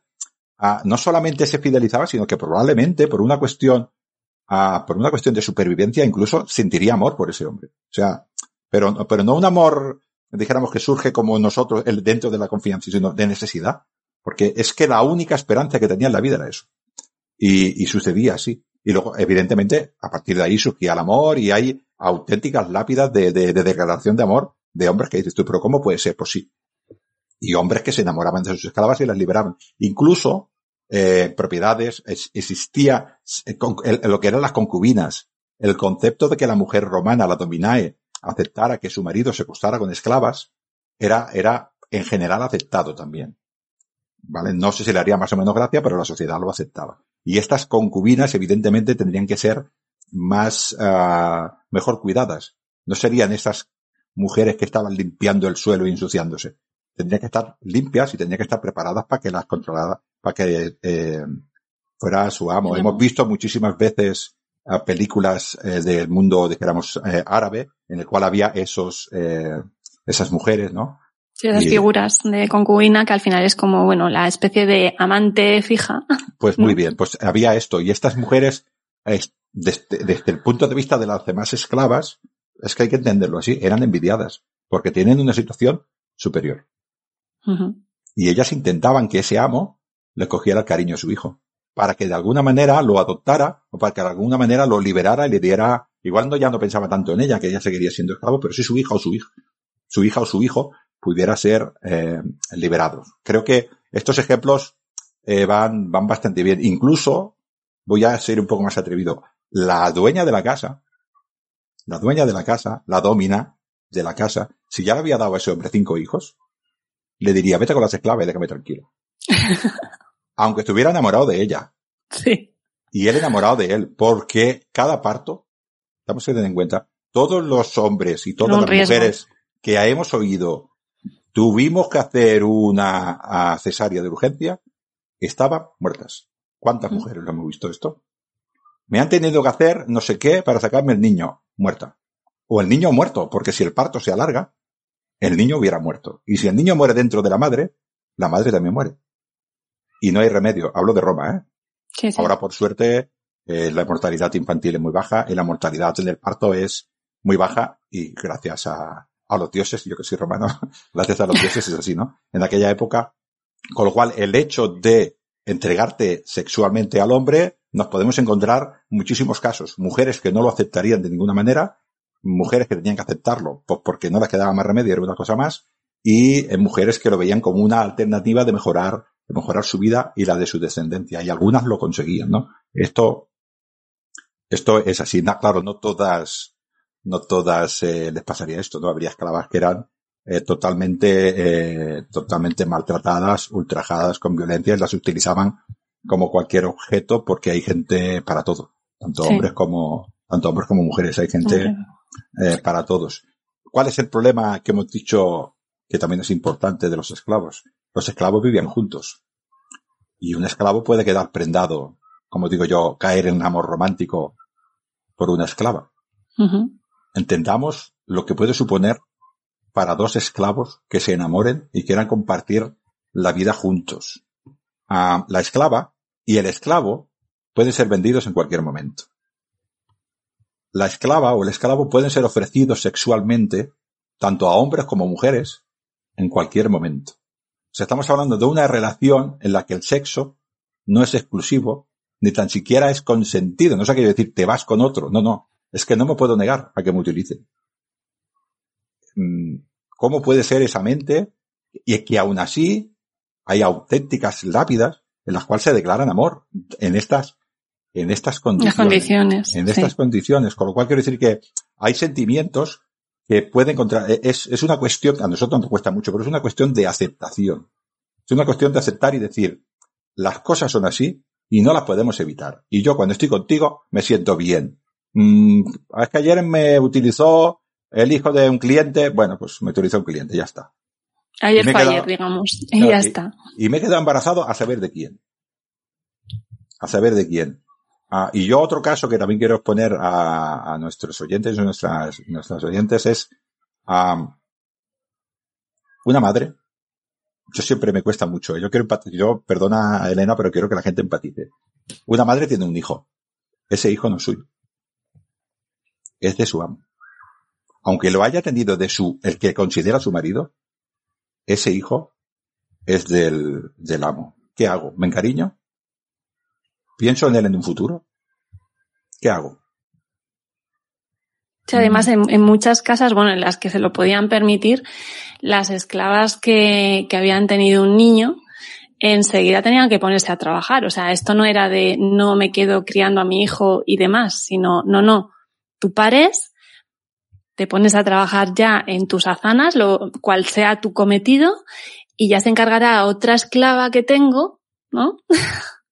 ah, no solamente se fidelizaba, sino que probablemente por una cuestión, ah, por una cuestión de supervivencia, incluso sentiría amor por ese hombre. O sea, pero, pero no un amor, dijéramos que surge como nosotros, el, dentro de la confianza, sino de necesidad. Porque es que la única esperanza que tenía en la vida era eso. Y, sucedía así. Y luego, evidentemente, a partir de ahí surgía el amor y hay auténticas lápidas de declaración de amor de hombres que dices tú, pero ¿cómo puede ser? Pues sí. Y hombres que se enamoraban de sus esclavas y las liberaban. Incluso eh, propiedades, existía eh, lo que eran las concubinas. El concepto de que la mujer romana, la dominae, aceptara que su marido se acostara con esclavas, era, era en general aceptado también. ¿Vale? No sé si le haría más o menos gracia, pero la sociedad lo aceptaba. Y estas concubinas, evidentemente, tendrían que ser más, uh, mejor cuidadas. No serían estas mujeres que estaban limpiando el suelo y ensuciándose. Tendrían que estar limpias y tendrían que estar preparadas para que las controlara, para que eh, fuera su amo. Hemos visto muchísimas veces uh, películas eh, del mundo, dijéramos, eh, árabe, en el cual había esos, eh, esas mujeres, ¿no? Sí, esas y, figuras de concubina que al final es como, bueno, la especie de amante fija. Pues muy bien, pues había esto. Y estas mujeres, desde, desde, el punto de vista de las demás esclavas, es que hay que entenderlo así, eran envidiadas, porque tienen una situación superior. Uh -huh. Y ellas intentaban que ese amo le cogiera el cariño a su hijo, para que de alguna manera lo adoptara, o para que de alguna manera lo liberara y le diera, igual no ya no pensaba tanto en ella, que ella seguiría siendo esclavo, pero sí su hija o su hijo, su hija o su hijo pudiera ser eh, liberados. Creo que estos ejemplos eh, van, van bastante bien. Incluso, voy a ser un poco más atrevido, la dueña de la casa, la dueña de la casa, la domina de la casa, si ya le había dado a ese hombre cinco hijos, le diría, vete con las esclavas y déjame tranquilo. Aunque estuviera enamorado de ella. Sí. Y él enamorado de él, porque cada parto, estamos teniendo en cuenta, todos los hombres y todas las riesgo. mujeres que hemos oído tuvimos que hacer una cesárea de urgencia, estaban muertas. ¿Cuántas mujeres lo hemos visto esto? Me han tenido que hacer no sé qué para sacarme el niño, muerta. O el niño muerto, porque si el parto se alarga, el niño hubiera muerto. Y si el niño muere dentro de la madre, la madre también muere. Y no hay remedio. Hablo de Roma, ¿eh? Sí, sí. Ahora, por suerte, eh, la mortalidad infantil es muy baja y la mortalidad en el parto es muy baja y gracias a, a los dioses, yo que soy romano, gracias a los dioses es así, ¿no? En aquella época, con lo cual el hecho de entregarte sexualmente al hombre, nos podemos encontrar muchísimos casos. Mujeres que no lo aceptarían de ninguna manera, mujeres que tenían que aceptarlo pues porque no les quedaba más remedio, era una cosa más, y eh, mujeres que lo veían como una alternativa de mejorar, de mejorar su vida y la de su descendencia. Y algunas lo conseguían, ¿no? Esto, esto es así. Claro, no todas, no todas eh, les pasaría esto, ¿no? Habría esclavas que eran eh, totalmente, eh, totalmente maltratadas, ultrajadas con violencia y las utilizaban como cualquier objeto porque hay gente para todo, tanto sí. hombres como, tanto hombres como mujeres, hay gente eh, para todos. ¿Cuál es el problema que hemos dicho que también es importante de los esclavos? Los esclavos vivían juntos y un esclavo puede quedar prendado, como digo yo, caer en un amor romántico por una esclava. Uh -huh. Entendamos lo que puede suponer para dos esclavos que se enamoren y quieran compartir la vida juntos. La esclava y el esclavo pueden ser vendidos en cualquier momento. La esclava o el esclavo pueden ser ofrecidos sexualmente tanto a hombres como mujeres en cualquier momento. O estamos hablando de una relación en la que el sexo no es exclusivo, ni tan siquiera es consentido. No sé qué decir, te vas con otro. No, no. Es que no me puedo negar a que me utilicen. Mm, ¿Cómo puede ser esa mente? Y que aún así hay auténticas lápidas en las cuales se declaran amor en estas, en estas condiciones. condiciones en estas sí. condiciones. Con lo cual quiero decir que hay sentimientos que pueden encontrar, es, es una cuestión, a nosotros nos cuesta mucho, pero es una cuestión de aceptación. Es una cuestión de aceptar y decir, las cosas son así y no las podemos evitar. Y yo cuando estoy contigo me siento bien. Mm, es que ayer me utilizó el hijo de un cliente, bueno, pues me utilizó un cliente, ya está. Ayer fue ayer, digamos, y ya está. Y, me he quedado embarazado a saber de quién. A saber de quién. Ah, y yo otro caso que también quiero exponer a, a nuestros oyentes, nuestras, nuestras oyentes es um, una madre. Yo siempre me cuesta mucho. Yo quiero yo perdona a Elena, pero quiero que la gente empatice. Una madre tiene un hijo. Ese hijo no es suyo. Es de su amo aunque lo haya tenido de su, el que considera su marido, ese hijo es del, del amo. ¿Qué hago? ¿Me encariño? ¿Pienso en él en un futuro? ¿Qué hago? Sí, además, en, en, muchas casas, bueno, en las que se lo podían permitir, las esclavas que, que habían tenido un niño, enseguida tenían que ponerse a trabajar. O sea, esto no era de no me quedo criando a mi hijo y demás, sino, no, no, tú pares, te pones a trabajar ya en tus azanas, lo cual sea tu cometido, y ya se encargará otra esclava que tengo, ¿no?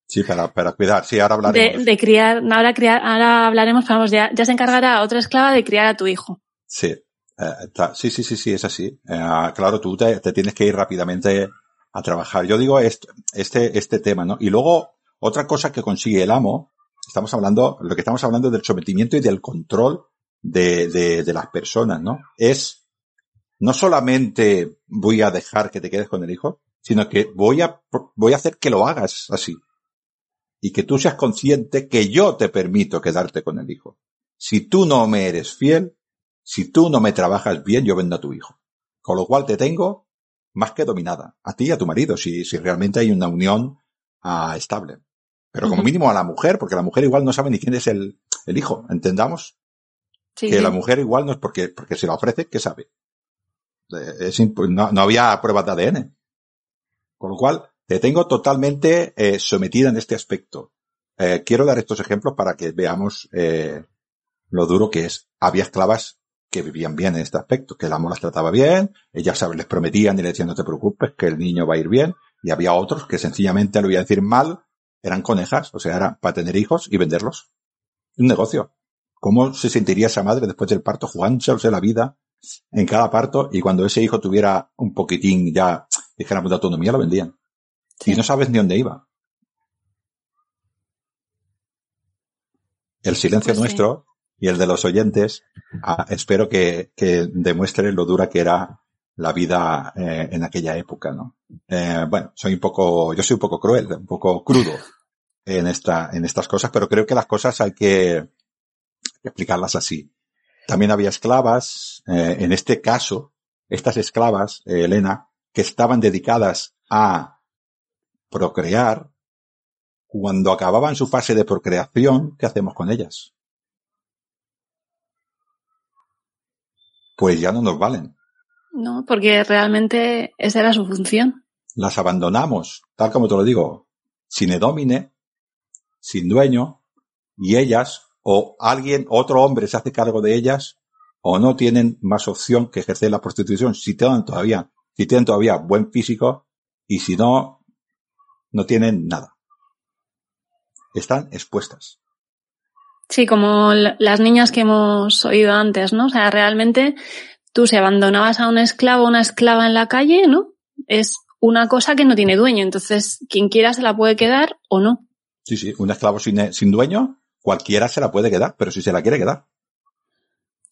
Sí, para, para cuidar. Sí, ahora hablaremos. De, de criar, ahora, criar, ahora hablaremos, vamos, ya, ya se encargará otra esclava de criar a tu hijo. Sí, eh, sí, sí, sí, sí, es así. Eh, claro, tú te, te tienes que ir rápidamente a trabajar. Yo digo est- este, este tema, ¿no? Y luego, otra cosa que consigue el amo, estamos hablando, lo que estamos hablando es del sometimiento y del control de, de, de las personas, ¿no? Es, no solamente voy a dejar que te quedes con el hijo, sino que voy a, voy a hacer que lo hagas así. Y que tú seas consciente que yo te permito quedarte con el hijo. Si tú no me eres fiel, si tú no me trabajas bien, yo vendo a tu hijo. Con lo cual te tengo más que dominada. A ti y a tu marido, si, si realmente hay una unión ah, estable. Pero como mínimo a la mujer, porque la mujer igual no sabe ni quién es el, el hijo. Entendamos Sí, que sí. la mujer igual no es porque, porque se la ofrece, ¿qué sabe? Eh, Es no, no había pruebas de ADN. Con lo cual, te tengo totalmente eh, sometida en este aspecto. Eh, quiero dar estos ejemplos para que veamos eh, lo duro que es. Había esclavas que vivían bien en este aspecto, que el amo las trataba bien, ellas ¿sabes? les prometían y le decían no te preocupes, que el niño va a ir bien, y había otros que sencillamente lo iba a decir mal, eran conejas, o sea, era para tener hijos y venderlos. Un negocio. ¿Cómo se sentiría esa madre después del parto jugándose la vida en cada parto y cuando ese hijo tuviera un poquitín ya, dijéramos, de autonomía, lo vendían? Sí. Y no sabes ni dónde iba. El silencio Pues sí. nuestro y el de los oyentes, ah, espero que, que demuestre lo dura que era la vida eh, en aquella época, ¿no? Eh, bueno, soy un poco, yo soy un poco cruel, un poco crudo en esta, en estas cosas, pero creo que las cosas hay que, que explicarlas así. También había esclavas, eh, en este caso, estas esclavas, eh, Elena, que estaban dedicadas a procrear, cuando acababan su fase de procreación, ¿qué hacemos con ellas? Pues ya no nos valen. No, porque realmente esa era su función. Las abandonamos, tal como te lo digo, sin edómine, sin dueño, y ellas, o alguien, otro hombre se hace cargo de ellas, o no tienen más opción que ejercer la prostitución, si tienen todavía, si tienen todavía buen físico, y si no, no tienen nada. Están expuestas. Sí, como las niñas que hemos oído antes, ¿no? O sea, realmente tú si abandonabas a un esclavo o una esclava en la calle, ¿no? Es una cosa que no tiene dueño. Entonces, quien quiera se la puede quedar o no. Sí, sí, un esclavo sin, sin dueño, cualquiera se la puede quedar, pero si se la quiere quedar.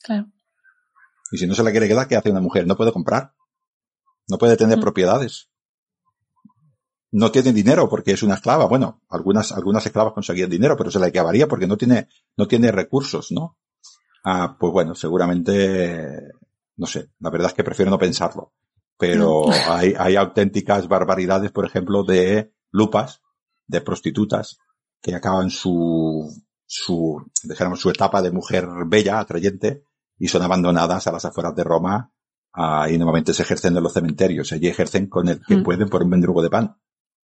Claro. Y si no se la quiere quedar, ¿qué hace una mujer? No puede comprar. No puede tener Mm. propiedades. No tiene dinero porque es una esclava. Bueno, algunas, algunas esclavas conseguían dinero, pero se la acabaría porque no tiene, no tiene recursos, ¿no? Ah, pues bueno, seguramente, no sé, la verdad es que prefiero no pensarlo. Pero hay, hay auténticas barbaridades, por ejemplo, de lupas, de prostitutas, que acaban su, su, dijéramos, su etapa de mujer bella, atrayente, y son abandonadas a las afueras de Roma, ah, y normalmente se ejercen en los cementerios. Allí ejercen con el que Mm. pueden por un mendrugo de pan.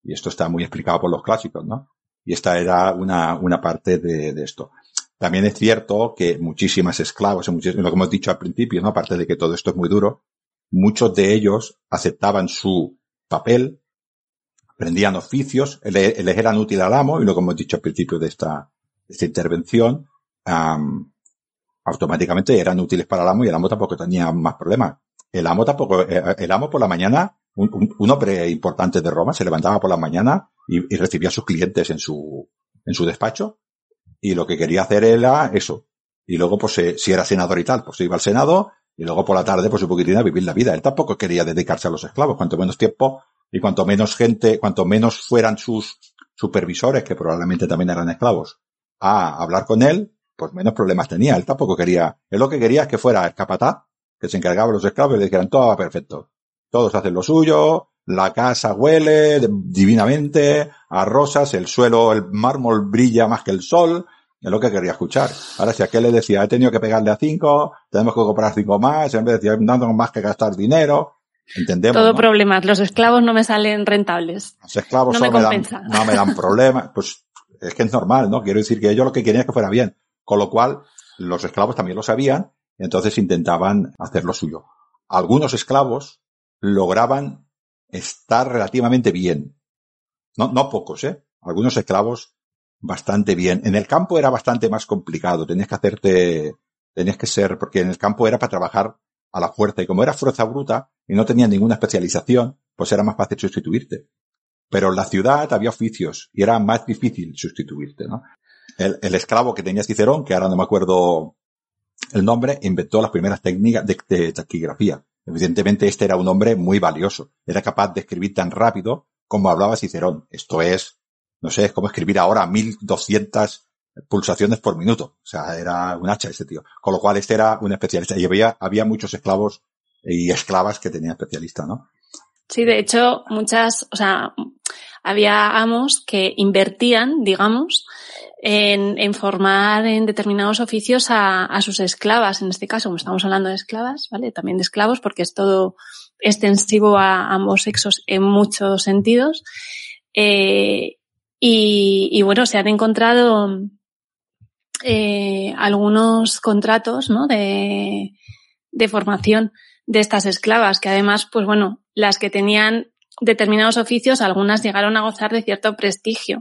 Y esto está muy explicado por los clásicos, ¿no? Y esta era una, una parte de, de esto. También es cierto que muchísimas esclavos, lo que hemos dicho al principio, ¿no? Aparte de que todo esto es muy duro, muchos de ellos aceptaban su papel, aprendían oficios, le- les eran útil al amo, y lo que hemos dicho al principio de esta, de esta intervención, am, automáticamente eran útiles para el amo y el amo tampoco tenía más problemas. El amo tampoco, eh, el amo por la mañana, un, un- un hombre importante de Roma se levantaba por la mañana y, y recibía a sus clientes en su, en su despacho y lo que quería hacer era eso. Y luego, pues, eh, si era senador y tal, pues se iba al Senado y luego por la tarde, pues un poquitín a vivir la vida. Él tampoco quería dedicarse a los esclavos. Cuanto menos tiempo y cuanto menos gente, cuanto menos fueran sus supervisores, que probablemente también eran esclavos, a hablar con él, pues menos problemas tenía. Él tampoco quería, él lo que quería es que fuera el capataz, que se encargaba de los esclavos y le dijeran todo va perfecto. Todos hacen lo suyo, la casa huele divinamente, a rosas, el suelo, el mármol brilla más que el sol, es lo que quería escuchar. Ahora, si aquel le decía, he tenido que pegarle a cinco, tenemos que comprar cinco más, en vez de decir, no tengo más que gastar dinero, entendemos. Todo ¿no? problemas. Los esclavos no me salen rentables. Los esclavos No solo me me, dan, no me dan problemas. Pues es que es normal, ¿no? Quiero decir que ellos lo que querían es que fuera bien. Con lo cual, los esclavos también lo sabían, entonces intentaban hacer lo suyo. Algunos esclavos lograban estar relativamente bien. No, no pocos, ¿eh? algunos esclavos bastante bien. En el campo era bastante más complicado. Tenías que hacerte, tenías que ser, porque en el campo era para trabajar a la fuerza y como era fuerza bruta y no tenía ninguna especialización, pues era más fácil sustituirte. Pero en la ciudad había oficios y era más difícil sustituirte, ¿no? El, el esclavo que tenía Cicerón, que ahora no me acuerdo el nombre, inventó las primeras técnicas de, de taquigrafía. Evidentemente este era un hombre muy valioso. Era capaz de escribir tan rápido como hablaba Cicerón. Esto es, no sé, es como escribir ahora 1200 pulsaciones por minuto. O sea, era un hacha ese tío. Con lo cual este era un especialista. Y había, había muchos esclavos y esclavas que tenía especialista, ¿no? Sí, de hecho, muchas, o sea, había amos que invertían, digamos, en, en formar en determinados oficios a, a, sus esclavas, en este caso, como estamos hablando de esclavas, ¿vale? También de esclavos, porque es todo extensivo a ambos sexos en muchos sentidos. Eh, y, y, bueno, se han encontrado eh, algunos contratos, ¿no? De, de formación de estas esclavas, que además, pues bueno, las que tenían determinados oficios, algunas llegaron a gozar de cierto prestigio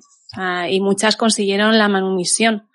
y muchas consiguieron la manumisión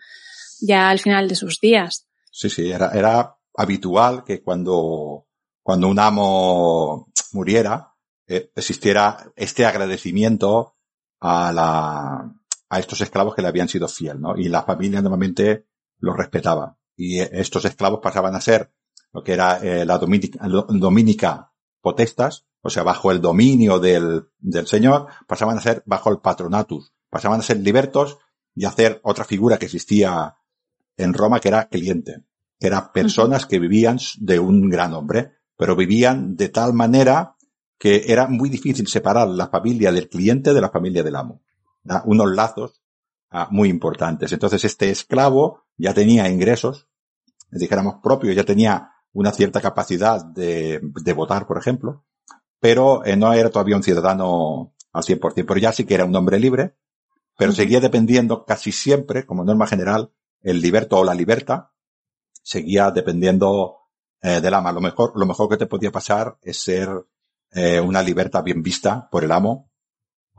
ya al final de sus días. Sí, sí, era, era habitual que cuando, cuando un amo muriera, eh, existiera este agradecimiento a la, a estos esclavos que le habían sido fiel, ¿no? Y la familia normalmente los respetaba. Y estos esclavos pasaban a ser lo que era eh, la dominica, dominica potestas, o sea, bajo el dominio del, del señor, pasaban a ser bajo el patronatus, pasaban a ser libertos y a hacer otra figura que existía en Roma que era cliente, que eran personas que vivían de un gran hombre, pero vivían de tal manera que era muy difícil separar la familia del cliente de la familia del amo. ¿Verdad? Unos lazos ah, muy importantes. Entonces este esclavo ya tenía ingresos, dijéramos propios, ya tenía una cierta capacidad de, de votar, por ejemplo, pero eh, no era todavía un ciudadano al 100%, pero ya sí que era un hombre libre, pero seguía dependiendo casi siempre, como norma general, el liberto o la liberta, seguía dependiendo eh, del ama. Lo mejor, lo mejor que te podía pasar es ser eh, una libertad bien vista por el amo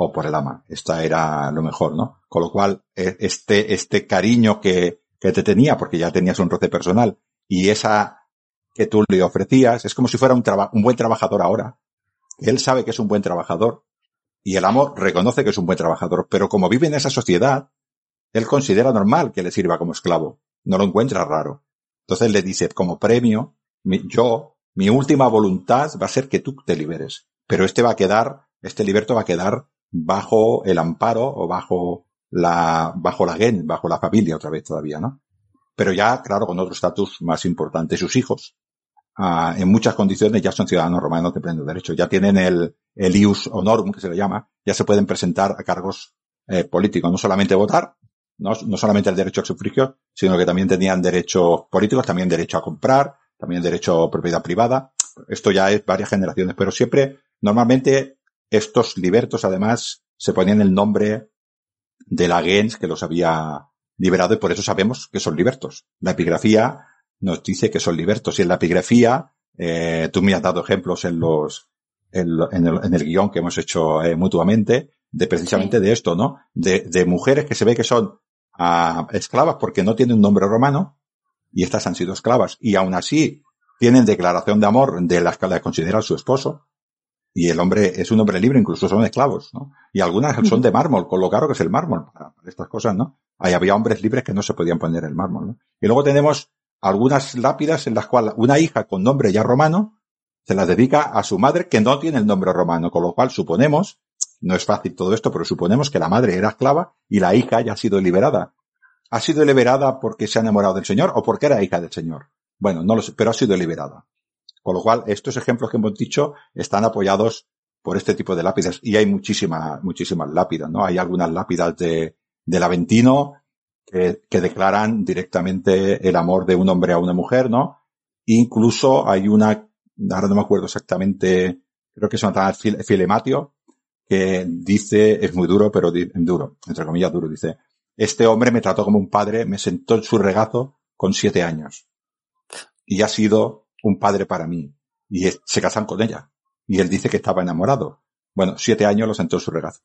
o por el ama. Esta era lo mejor, ¿no? Con lo cual, e, este, este cariño que, que te tenía, porque ya tenías un roce personal, y esa que tú le ofrecías, es como si fuera un, un buen trabajador ahora. Él sabe que es un buen trabajador, y el amo reconoce que es un buen trabajador, pero como vive en esa sociedad, él considera normal que le sirva como esclavo. No lo encuentra raro. Entonces le dice, como premio, mi, yo, mi última voluntad va a ser que tú te liberes. Pero este va a quedar, este liberto va a quedar bajo el amparo o bajo la, bajo la gen, bajo la familia otra vez todavía, ¿no? Pero ya, claro, con otro estatus más importante, sus hijos, uh, en muchas condiciones ya son ciudadanos romanos de pleno derecho. Ya tienen el, el ius honorum, que se le llama, ya se pueden presentar a cargos eh, políticos. No solamente votar, no, no solamente el derecho al sufragio, sino que también tenían derechos políticos, también derecho a comprar, también derecho a propiedad privada. Esto ya es varias generaciones, pero siempre, normalmente, estos libertos además se ponían el nombre de la gens que los había liberado y por eso sabemos que son libertos. La epigrafía nos dice que son libertos y en la epigrafía, eh, tú me has dado ejemplos en los, en, en, el, en el, guion que hemos hecho eh, mutuamente, de precisamente sí. de esto, ¿no? De, de, mujeres que se ve que son uh, esclavas porque no tienen un nombre romano y estas han sido esclavas y aún así tienen declaración de amor de las que la consideran su esposo y el hombre es un hombre libre, incluso son esclavos, ¿no? Y algunas son de mármol, con lo caro que es el mármol para, para estas cosas, ¿no? Ahí había hombres libres que no se podían poner el mármol, ¿no? Y luego tenemos algunas lápidas en las cuales una hija con nombre ya romano se las dedica a su madre que no tiene el nombre romano, con lo cual suponemos, no es fácil todo esto, pero suponemos que la madre era esclava y la hija ya ha sido liberada. ¿Ha sido liberada porque se ha enamorado del Señor o porque era hija del Señor? Bueno, no lo sé, pero ha sido liberada. Con lo cual, estos ejemplos que hemos dicho están apoyados por este tipo de lápidas y hay muchísimas, muchísimas lápidas, ¿no? Hay algunas lápidas de, del Aventino que, que, declaran directamente el amor de un hombre a una mujer, ¿no? Incluso hay una, ahora no me acuerdo exactamente, creo que se llama Filematio, que dice, es muy duro, pero duro, entre comillas duro, dice, este hombre me trató como un padre, me sentó en su regazo con siete años. Y ha sido un padre para mí. Y se casan con ella. Y él dice que estaba enamorado. Bueno, siete años lo sentó en su regazo.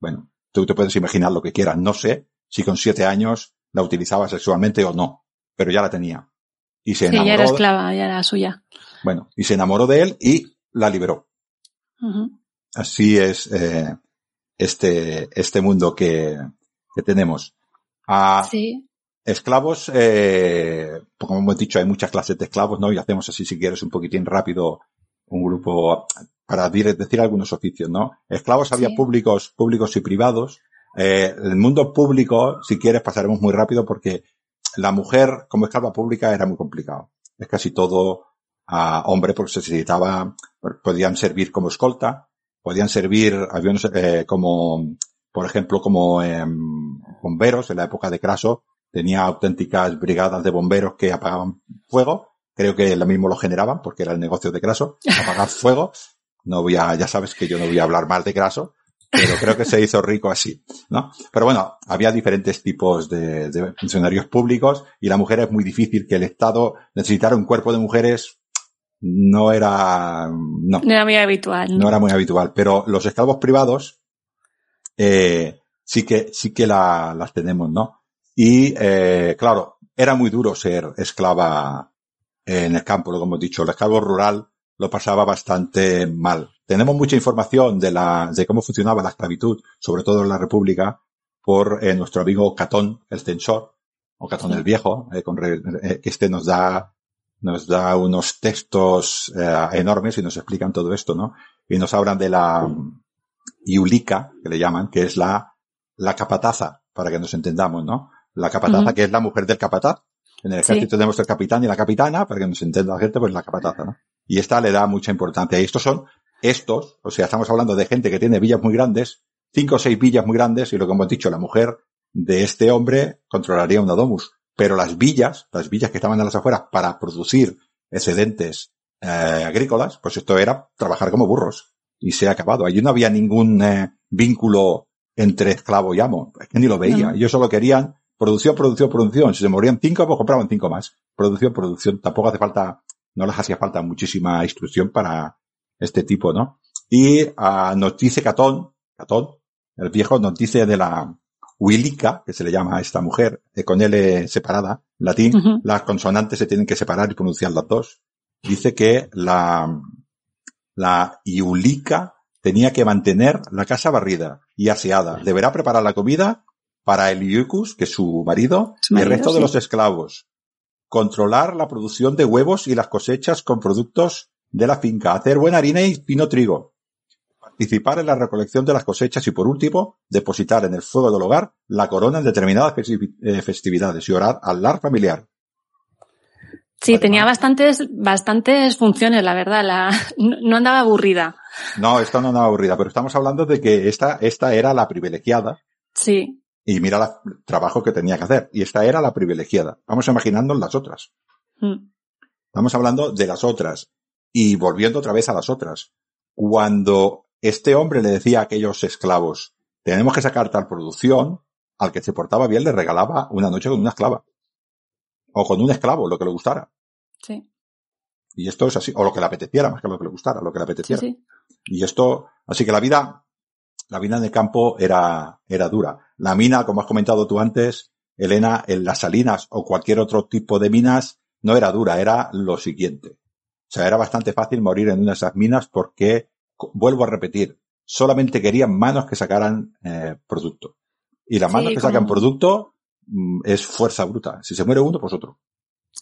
Bueno, tú te puedes imaginar lo que quieras. No sé si con siete años la utilizaba sexualmente o no, pero ya la tenía. Y se Sí, enamoró. ya era esclava, ya era suya. Bueno, y se enamoró de él y la liberó. Así es eh, este, este mundo que, que tenemos. A Sí. Esclavos, eh, como hemos dicho, hay muchas clases de esclavos, ¿no? Y hacemos así, si quieres, un poquitín rápido un grupo para decir algunos oficios, ¿no? Esclavos había públicos, públicos y privados. Eh, el mundo público, si quieres, pasaremos muy rápido porque la mujer como esclava pública era muy complicado. Es casi todo a hombre porque se necesitaba, podían servir como escolta, podían servir aviones eh, como, por ejemplo, como em, bomberos en la época de Craso, tenía auténticas brigadas de bomberos que apagaban fuego, creo que lo mismo lo generaban porque era el negocio de Craso, apagar fuego, no voy a, ya sabes que yo no voy a hablar más de Craso, pero creo que se hizo rico así, ¿no? Pero bueno, había diferentes tipos de, de funcionarios públicos y la mujer es muy difícil que el Estado necesitara un cuerpo de mujeres no era, no, No era muy habitual. no era muy habitual, pero los esclavos privados eh, sí que sí que la- las tenemos, ¿no? Y eh, claro, era muy duro ser esclava en el campo, lo que hemos dicho. El esclavo rural lo pasaba bastante mal. Tenemos mucha información de la de cómo funcionaba la esclavitud, sobre todo en la República, por eh, nuestro amigo Catón, el censor, o Catón el Viejo, eh, con re- eh, que este nos da nos da unos textos eh, enormes y nos explican todo esto, ¿no? Y nos hablan de la Iulica, que le llaman, que es la, la capataza, para que nos entendamos, ¿no? La capataza, que es la mujer del capataz. En el Sí. ejército tenemos el capitán y la capitana, para que nos entienda la gente, pues la capataza, ¿no? Y esta le da mucha importancia. Y estos son, estos, o sea, estamos hablando de gente que tiene villas muy grandes, cinco o seis villas muy grandes, y lo que hemos dicho, la mujer de este hombre controlaría una domus. Pero las villas, las villas que estaban a las afueras para producir excedentes eh, agrícolas, pues esto era trabajar como burros. Y se ha acabado. Allí no había ningún eh, vínculo entre esclavo y amo. Es que ni lo veía. No. Ellos solo querían producción, producción, producción. Si se morían cinco, pues compraban cinco más. Producción, producción. Tampoco hace falta, no les hacía falta muchísima instrucción para este tipo, ¿no? Y ah, nos dice Catón, Catón, el viejo nos dice de la Huilica, que se le llama a esta mujer, eh, con L separada, en latín, las consonantes se tienen que separar y pronunciar las dos. Dice que la, la Iulica tenía que mantener la casa barrida y aseada. Deberá preparar la comida para el Iucus, que es su marido, Su y el resto de los esclavos. Controlar la producción de huevos y las cosechas con productos de la finca. Hacer buena harina y fino trigo. Participar en la recolección de las cosechas y por último, depositar en el fuego del hogar la corona en determinadas eh, festividades y orar al lar familiar. Sí, tenía bastantes, bastantes funciones, la verdad. La, no, andaba aburrida. No, esto no nada aburrida, pero estamos hablando de que esta, esta era la privilegiada Sí, y mira la- el trabajo que tenía que hacer. Y esta era la privilegiada. Vamos imaginando las otras. Mm. Estamos hablando de las otras. Y volviendo otra vez a las otras. Cuando este hombre le decía a aquellos esclavos, tenemos que sacar tal producción, al que se portaba bien le regalaba una noche con una esclava. O con un esclavo, lo que le gustara. sí, Y esto es así, o lo que le apeteciera, más que lo que le gustara, lo que le sí, apeteciera. sí. Y esto, así que la vida, la vida en el campo era, era dura. La mina, como has comentado tú antes, Elena, en las salinas o cualquier otro tipo de minas, no era dura, era lo siguiente. O sea, era bastante fácil morir en una de esas minas porque, vuelvo a repetir, solamente querían manos que sacaran eh, producto. Y las Sí, manos que sacan producto mm, es fuerza bruta. Si se muere uno, pues otro.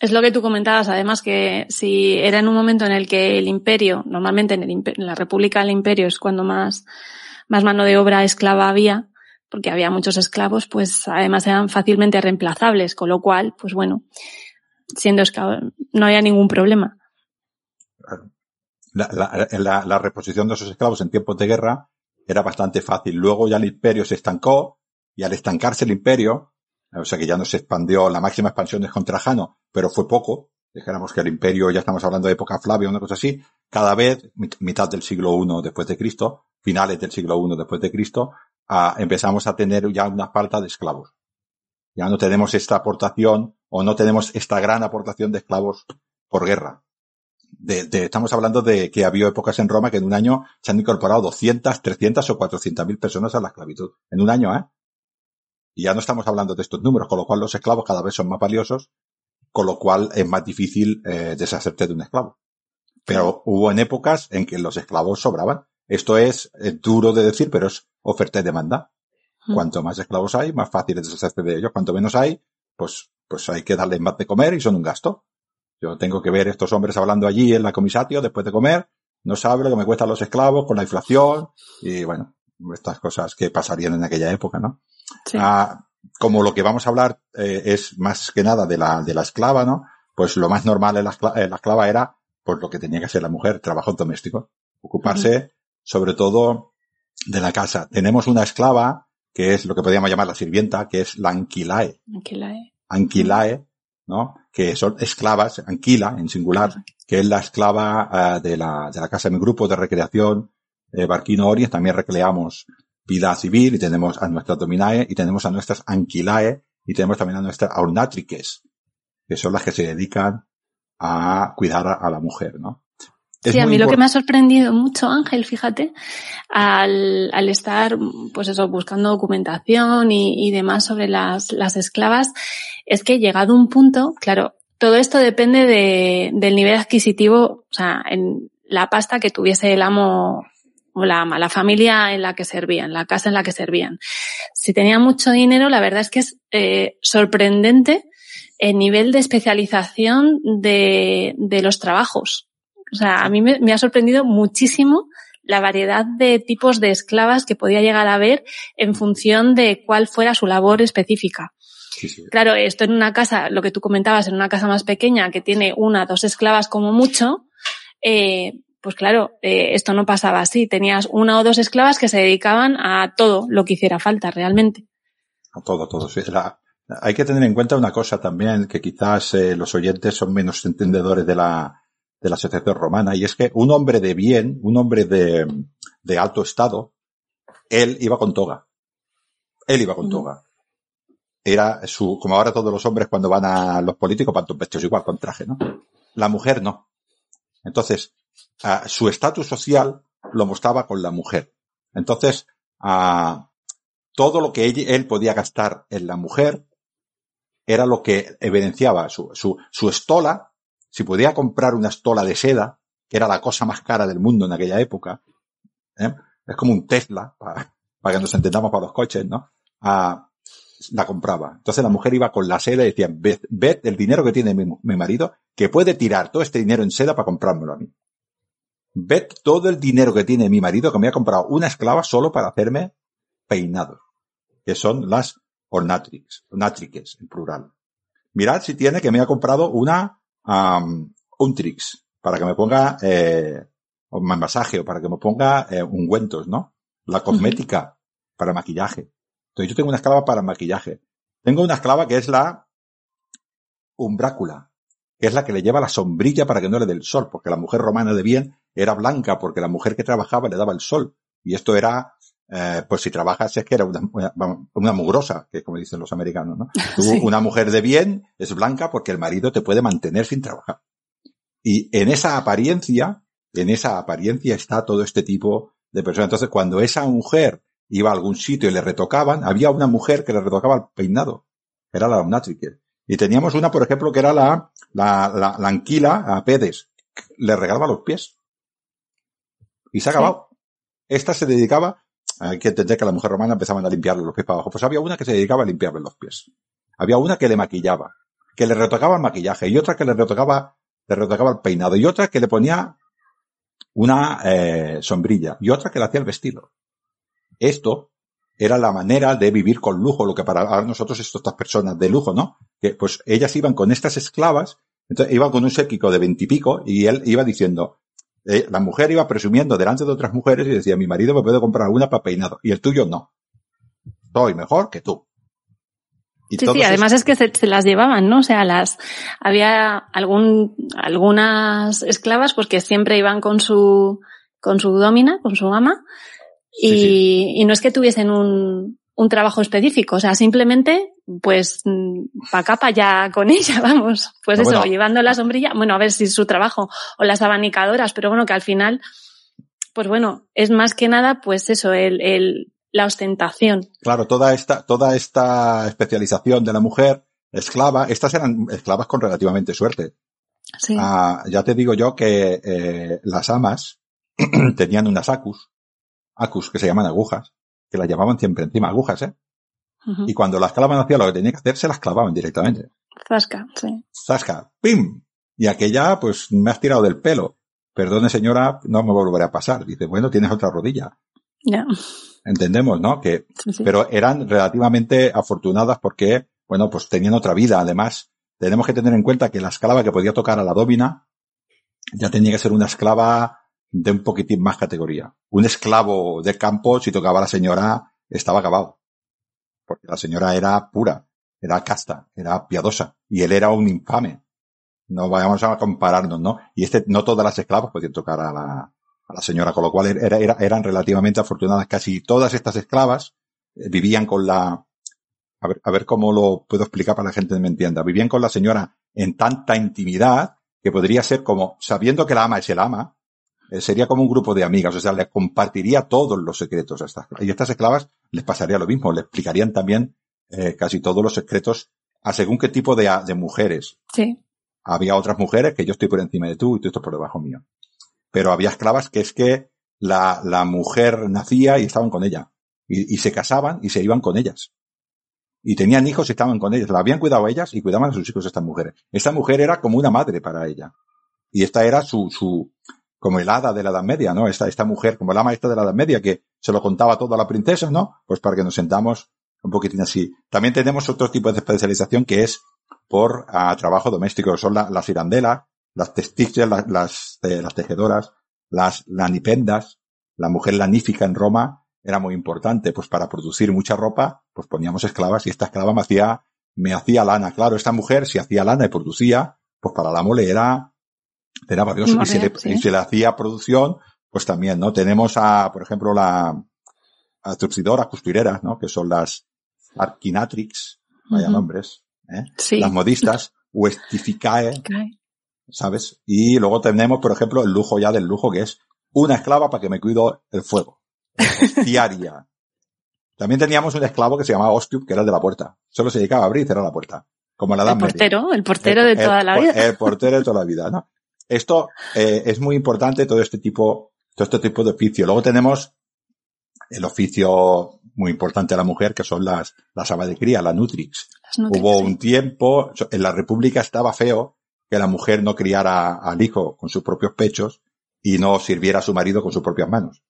Es lo que tú comentabas, además, que si era en un momento en el que el imperio, normalmente en, el en la República del Imperio es cuando más, más mano de obra esclava había, porque había muchos esclavos, pues además eran fácilmente reemplazables, con lo cual, pues bueno, siendo esclavo, no había ningún problema. la reposición de esos esclavos en tiempos de guerra era bastante fácil. Luego ya el imperio se estancó y al estancarse el imperio, o sea que ya no se expandió, la máxima expansión es con Trajano, pero fue poco. Dijéramos que el imperio, ya estamos hablando de época Flavia, una cosa así, cada vez, mit- mitad del siglo I después de Cristo, finales del siglo I después de Cristo, ah, empezamos a tener ya una falta de esclavos. Ya no tenemos esta aportación o no tenemos esta gran aportación de esclavos por guerra. estamos hablando de que había épocas en Roma que en un año se han incorporado 200, 300 o 400 mil personas a la esclavitud. En un año, ¿eh? Y ya no estamos hablando de estos números, con lo cual los esclavos cada vez son más valiosos, con lo cual es más difícil eh, deshacerte de un esclavo. Pero hubo en épocas en que los esclavos sobraban. Esto es, es duro de decir, pero es oferta y demanda. Cuanto más esclavos hay, más fácil es deshacerse de ellos. Cuanto menos hay, pues, pues hay que darles más de comer y son un gasto. Yo tengo que ver estos hombres hablando allí en la comisatio después de comer. No sabe lo que me cuestan los esclavos con la inflación y bueno, estas cosas que pasarían en aquella época, ¿no? Ah, como lo que vamos a hablar eh, es más que nada de la, de la esclava, ¿no? Pues lo más normal en la, esclava, era pues lo que tenía que hacer la mujer, trabajo doméstico. Ocuparse sobre todo de la casa. Tenemos una esclava que es lo que podríamos llamar la sirvienta, que es la anquilae. Anquilae. Anquilae, ¿no? Que son esclavas, anquila en singular, que es la esclava uh, de, la, de la casa de mi grupo de recreación, eh, Barquino Oriens, también recreamos vida civil y tenemos a nuestras dominae y tenemos a nuestras anquilae y tenemos también a nuestras ornatriques, que son las que se dedican a cuidar a, la mujer, ¿no? sí, a mí lo que me ha sorprendido mucho, Ángel, fíjate, al, al estar, pues eso, buscando documentación y, y demás sobre las, las esclavas, es que llegado un punto, claro, todo esto depende de, del nivel adquisitivo, o sea, en la pasta que tuviese el amo o la, la familia en la que servían, la casa en la que servían. Si tenía mucho dinero, la verdad es que es eh, sorprendente el nivel de especialización de, de los trabajos. O sea, a mí me, me, ha sorprendido muchísimo la variedad de tipos de esclavas que podía llegar a haber en función de cuál fuera su labor específica. Sí, sí. Claro, esto en una casa, lo que tú comentabas, en una casa más pequeña que tiene una, dos esclavas como mucho, eh, pues claro, eh, esto no pasaba así. Tenías una o dos esclavas que se dedicaban a todo lo que hiciera falta realmente. A todo, todo. Sí. La, hay que tener en cuenta una cosa también, que quizás eh, los oyentes son menos entendedores de la, de la asociación romana, y es que un hombre de bien, un hombre de, de alto estado, él iba con toga. Él iba con toga. Era su, como ahora todos los hombres cuando van a los políticos van vestidos igual con traje, ¿no? La mujer no. Entonces, uh, su estatus social lo mostraba con la mujer. Entonces, uh, todo lo que él, él, podía gastar en la mujer era lo que evidenciaba su, su, su estola. Si podía comprar una estola de seda, que era la cosa más cara del mundo en aquella época, ¿eh? es como un Tesla, para, para, que nos entendamos para los coches, ¿no? Uh, la compraba. Entonces la mujer iba con la seda y decía, ved, el dinero que tiene mi, mi, marido, que puede tirar todo este dinero en seda para comprármelo a mí. Ved todo el dinero que tiene mi marido que me ha comprado una esclava solo para hacerme peinados, que son las ornatrix, ornatriques en plural. Mirad si tiene que me ha comprado una um, un trix para que me ponga eh, un masaje o para que me ponga eh, ungüentos, ¿no? La cosmética para maquillaje. Entonces yo tengo una esclava para maquillaje. Tengo una esclava que es la umbrácula, que es la que le lleva la sombrilla para que no le dé el sol, porque la mujer romana de bien era blanca porque la mujer que trabajaba le daba el sol. Y esto era, eh, pues si trabajas es que era una, una, una mugrosa, que como dicen los americanos, ¿no? Tú, sí. Una mujer de bien es blanca porque el marido te puede mantener sin trabajar. Y en esa apariencia, en esa apariencia está todo este tipo de personas. Entonces, cuando esa mujer iba a algún sitio y le retocaban, había una mujer que le retocaba el peinado. Era la omnatrique. Y teníamos una, por ejemplo, que era la, la, la, la anquila a Pedes. Le regalaba los pies. Y se ha acabado. Sí. Esta se dedicaba, hay que entender que la mujer romana empezaban a limpiarle los pies para abajo. Pues había una que se dedicaba a limpiarle los pies. Había una que le maquillaba, que le retocaba el maquillaje, y otra que le retocaba, le retocaba el peinado, y otra que le ponía una eh, sombrilla, y otra que le hacía el vestido. Esto era la manera de vivir con lujo, lo que para nosotros estas personas de lujo, ¿no? Que pues ellas iban con estas esclavas, entonces iban con un séquico de veintipico y él iba diciendo, eh, la mujer iba presumiendo delante de otras mujeres y decía, mi marido me puede comprar una para peinado y el tuyo no. Soy mejor que tú. Y sí, sí, además es que se, se, las llevaban, ¿no? O sea, las, había algún, algunas esclavas pues que siempre iban con su, con su domina, con su ama, y, sí, sí. y no es que tuviesen un, un trabajo específico, o sea, simplemente, pues, para acá, para allá con ella, vamos. Pues eso, bueno. llevando la sombrilla, bueno, a ver si es su trabajo, o las abanicadoras, pero bueno, que al final, pues bueno, es más que nada, pues eso, el, el, la ostentación. Claro, toda esta, toda esta especialización de la mujer esclava, estas eran esclavas con relativamente suerte. Sí. Ah, ya te digo yo que eh, las amas tenían unas acus, acus que se llaman agujas, que las llamaban siempre encima agujas, ¿eh? Y cuando la esclava no hacía lo que tenía que hacer, se las clavaban directamente. Zasca, sí. Zasca, ¡pim! Y aquella, pues, me has tirado del pelo. Perdone señora, no me volverá a pasar. Dice, bueno, tienes otra rodilla. Ya. Entendemos, ¿no? Que, Sí, sí. pero eran relativamente afortunadas porque, bueno, pues tenían otra vida. Además, tenemos que tener en cuenta que la esclava que podía tocar a la domina ya tenía que ser una esclava de un poquitín más categoría. Un esclavo de campo, si tocaba a la señora, estaba acabado. Porque la señora era pura, era casta, era piadosa, y él era un infame. No vayamos a compararnos, ¿no? Y este, no todas las esclavas podían tocar a la, a la señora, con lo cual era, era- eran relativamente afortunadas. Casi todas estas esclavas eh, vivían con la, a ver, a ver cómo lo puedo explicar para que la gente me entienda. Vivían con la señora en tanta intimidad que podría ser como, sabiendo que la ama es el ama, eh, sería como un grupo de amigas, o sea, le compartiría todos los secretos a estas. Y a estas esclavas les pasaría lo mismo, le explicarían también eh, casi todos los secretos a según qué tipo de, de mujeres. Sí. Había otras mujeres que yo estoy por encima de tú y tú estás por debajo mío. Pero había esclavas que es que la, la mujer nacía y estaban con ella. Y, y se casaban y se iban con ellas. Y tenían hijos y estaban con ellas. La habían cuidado a ellas y cuidaban a sus hijos estas mujeres. Esta mujer era como una madre para ella. Y esta era su, su, como el hada de la Edad Media, ¿no? Esta, esta mujer, como la maestra de la Edad Media, que se lo contaba todo a la princesa, ¿no? Pues para que nos sentamos un poquitín así. También tenemos otro tipo de especialización que es por ah, trabajo doméstico, son la- las irandelas, las testiches, las, las, eh, las tejedoras, las lanipendas, la mujer lanífica en Roma era muy importante, pues para producir mucha ropa, pues poníamos esclavas y esta esclava me hacía, me hacía lana. Claro, esta mujer si hacía lana y producía, pues para la mole era, era valioso. Y si, le, Morrer, sí. y si le hacía producción, pues también, ¿no? Tenemos a, por ejemplo, la, a costureras, ¿no? Que son las arquinatrix, vaya Ujú. nombres, ¿eh? Sí. Las modistas, Westificae, Cae. ¿sabes? Y luego tenemos, por ejemplo, el lujo ya del lujo, que es una esclava para que me cuido el fuego. Hostiaria. También teníamos un esclavo que se llamaba Ostium, que era el de la puerta. Solo se dedicaba a abrir y cerrar la puerta. Como la El portero, el portero de toda el- la vida. El portero de toda la vida, ¿no? Esto eh, es muy importante, todo este tipo, todo este tipo de oficio. Luego tenemos el oficio muy importante de la mujer, que son las, las amas de cría, la nutrix. Hubo sí. un tiempo, en la República estaba feo que la mujer no criara al hijo con sus propios pechos y no sirviera a su marido con sus propias manos.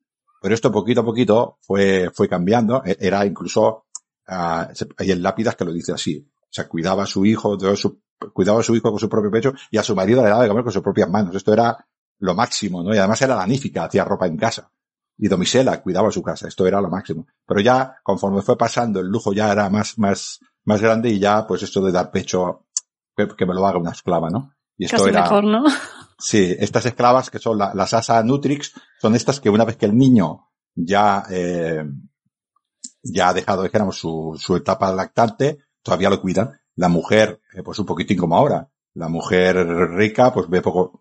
Pero esto poquito a poquito fue, fue cambiando. E- Era incluso, se- hay en lápidas que lo dice así. O sea, cuidaba a su hijo, de su, cuidaba a su hijo con su propio pecho y a su marido le daba de comer con sus propias manos. Esto era lo máximo, ¿no? Y además era lanífica, hacía ropa en casa. Y domisela, cuidaba su casa. Esto era lo máximo. Pero ya, conforme fue pasando, el lujo ya era más, más, más grande y ya, pues esto de dar pecho, que, que me lo haga una esclava, ¿no? Y esto Casi era, mejor, ¿no? Sí, estas esclavas que son la- las asa nutrix, son estas que una vez que el niño ya, eh, ya ha dejado, dijéramos, su, su etapa lactante, todavía lo cuidan. La mujer, eh, pues un poquitín como ahora. La mujer rica, pues ve poco,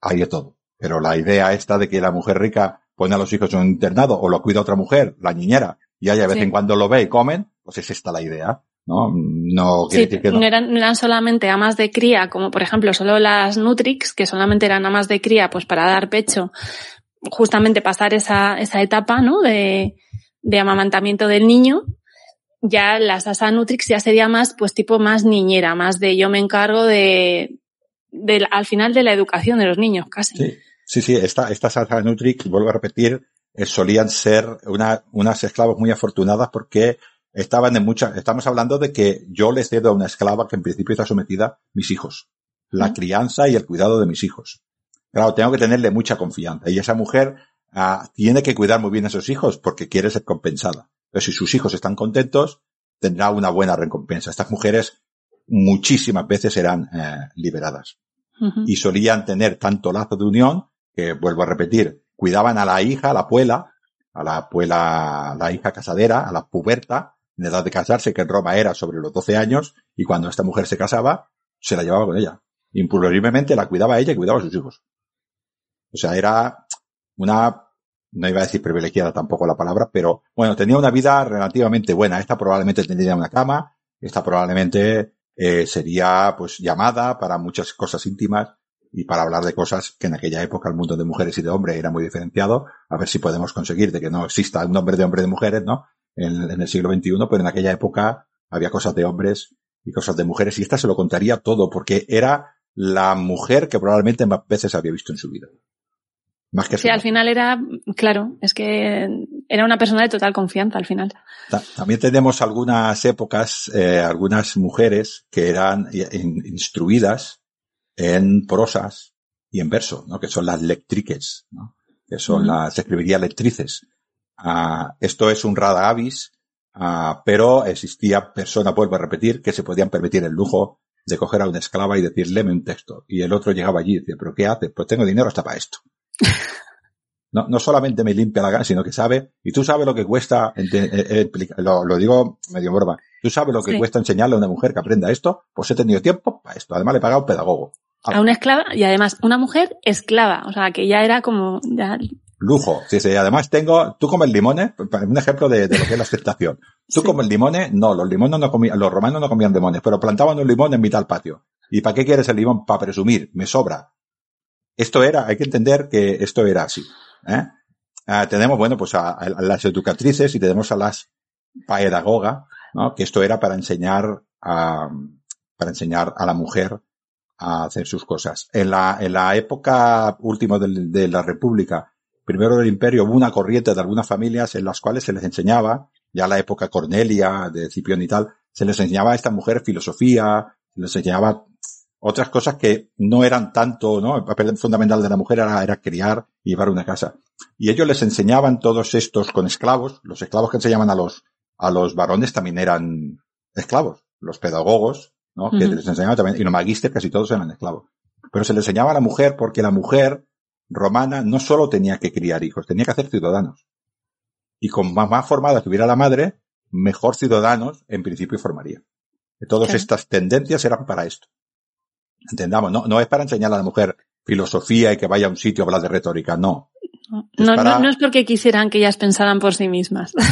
hay de todo. Pero la idea esta de que la mujer rica pone a los hijos en un internado o lo cuida otra mujer, la niñera, y ella de vez Sí. en cuando lo ve y comen, pues es esta la idea, ¿no? No Sí, decir que no. no eran, no eran solamente amas de cría, como por ejemplo solo las Nutrix, que solamente eran amas de cría, pues para dar pecho, justamente pasar esa, esa etapa, ¿no? De, de amamantamiento del niño. Ya las Asa Nutrix ya sería más, pues tipo más niñera, más de yo me encargo de, de al final de la educación de los niños, casi. Sí, sí, sí, esta, estas Asa Nutrix, vuelvo a repetir, eh, solían ser una, unas esclavas muy afortunadas porque estaban en muchas, estamos hablando de que yo le cedo a una esclava que en principio está sometida a mis hijos, la crianza y el cuidado de mis hijos. Claro, tengo que tenerle mucha confianza y esa mujer ah, tiene que cuidar muy bien a sus hijos porque quiere ser compensada. Pero si sus hijos están contentos, tendrá una buena recompensa. Estas mujeres muchísimas veces eran eh, liberadas y solían tener tanto lazo de unión que, vuelvo a repetir, cuidaban a la hija, a la abuela, a la abuela, la hija casadera, a la puberta, en edad de casarse, que en Roma era sobre los 12 años, y cuando esta mujer se casaba, se la llevaba con ella. Impulsivamente la cuidaba ella y cuidaba a sus hijos. O sea, era una, no iba a decir privilegiada tampoco la palabra, pero bueno, tenía una vida relativamente buena. Esta probablemente tendría una cama, esta probablemente eh, sería pues llamada para muchas cosas íntimas y para hablar de cosas que en aquella época el mundo de mujeres y de hombres era muy diferenciado, a ver si podemos conseguir de que no exista un nombre de hombre de mujeres, ¿no? En, en el siglo XXI, pero en aquella época había cosas de hombres y cosas de mujeres y esta se lo contaría todo porque era la mujer que probablemente más veces había visto en su vida. Más que sí, al final era, claro, es que era una persona de total confianza al final. También tenemos algunas épocas, eh, algunas mujeres que eran instruidas en prosas y en verso, ¿no? que son las lectriques, ¿no? que son las, se escribiría lectrices. Ah, esto es un rada avis, ah, pero existía persona, vuelvo a repetir, que se podían permitir el lujo de coger a una esclava y decirle un texto. Y el otro llegaba allí y decía, ¿pero qué haces? Pues tengo dinero hasta para esto. No, no solamente me limpia la gana, sino que sabe, y tú sabes lo que cuesta, eh, eh, lo, lo, digo medio broma, tú sabes lo que sí. cuesta enseñarle a una mujer que aprenda esto, pues he tenido tiempo para esto. Además le he pagado un pedagogo. A una esclava y además una mujer esclava, o sea, que ya era como, ya... Lujo, sí, sí. Además tengo, tú comes limones, un ejemplo de, de lo que es la aceptación. Tú sí. comes limones, no, los limones no comían, los romanos no comían limones, pero plantaban un limón en mitad del patio. ¿Y para qué quieres el limón? Para presumir, me sobra. Esto era, hay que entender que esto era así. ¿eh? Ah, tenemos, bueno, pues a, las educatrices y tenemos a las pedagogas, ¿no? Que esto era para enseñar a, para enseñar a la mujer a hacer sus cosas. En la, en la época última de, de la República, primero del Imperio, hubo una corriente de algunas familias en las cuales se les enseñaba, ya la época Cornelia, de Cipión y tal, se les enseñaba a esta mujer filosofía, se les enseñaba otras cosas que no eran tanto, ¿no? El papel fundamental de la mujer era, era criar y llevar una casa. Y ellos les enseñaban todos estos con esclavos. Los esclavos que enseñaban a los, a los varones también eran esclavos. Los pedagogos, ¿no? Uh -huh. Que les enseñaban también, y los magísteres casi todos eran esclavos. Pero se les enseñaba a la mujer porque la mujer romana no solo tenía que criar hijos, tenía que hacer ciudadanos. Y con más, formada que hubiera la madre, mejor ciudadanos en principio formaría. Todas okay. estas tendencias eran para esto. Entendamos, no, no es para enseñar a la mujer filosofía y que vaya a un sitio a hablar de retórica, no. No, para... no, no, es porque quisieran que ellas pensaran por sí mismas.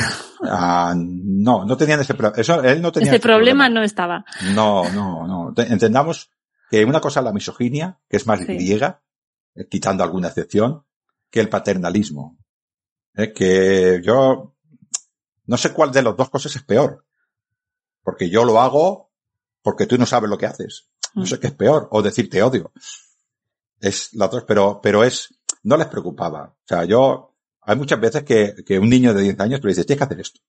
Ah, no, no tenían ese problema. Eso, él no tenía ese, ese problema, problema, no estaba. No, no, no. Entendamos que una cosa es la misoginia, que es más sí. griega, eh, quitando alguna excepción, que el paternalismo. Eh, que yo no sé cuál de las dos cosas es peor. Porque yo lo hago porque tú no sabes lo que haces. No sé qué es peor. O decir te odio. Es la otra, pero, pero es, no les preocupaba. O sea, yo, hay muchas veces que, que un niño de 10 años tú le dices, tienes que hacer esto.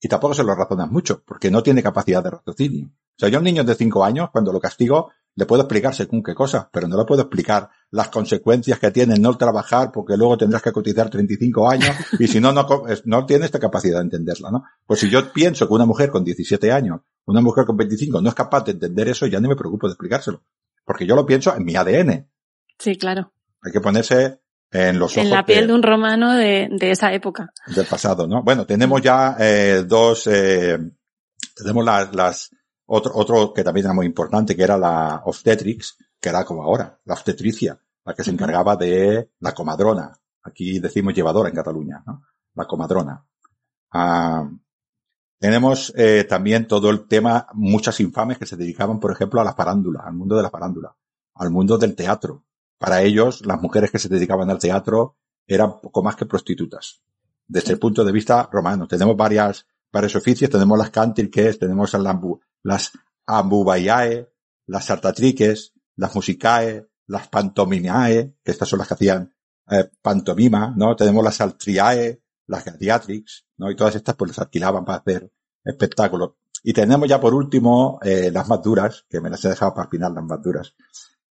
Y tampoco se lo razonas mucho, porque no tiene capacidad de raciocinio. O sea, yo a un niño de 5 años, cuando lo castigo, le puedo explicar según qué cosas, pero no le puedo explicar las consecuencias que tiene no trabajar porque luego tendrás que cotizar 35 años y si no, no, no tiene esta capacidad de entenderla, ¿no? Pues si yo pienso que una mujer con 17 años, una mujer con 25 no es capaz de entender eso, ya no me preocupo de explicárselo. Porque yo lo pienso en mi ADN. Sí, claro. Hay que ponerse en los ojos. En la piel de, de un romano de, de, esa época. Del pasado, ¿no? Bueno, tenemos ya eh, dos, eh, tenemos las, las, otro, otro que también era muy importante, que era la obstetrics, que era como ahora, la obstetricia, la que se encargaba de la comadrona. Aquí decimos llevadora en Cataluña, ¿no? La comadrona. Ah, tenemos eh, también todo el tema, muchas infames que se dedicaban, por ejemplo, a la farándula, al mundo de la farándula, al mundo del teatro. Para ellos, las mujeres que se dedicaban al teatro eran poco más que prostitutas. Desde el punto de vista romano, tenemos varias, varios oficios, tenemos las cantilques, tenemos las, las ambubaiae, las sartatriques, las musicae, las pantominae, que estas son las que hacían eh, pantomima, ¿no? Tenemos las altriae, las gladiatrix, ¿no? Y todas estas pues las alquilaban para hacer espectáculos. Y tenemos ya por último eh, las más duras, que me las he dejado para final las más duras,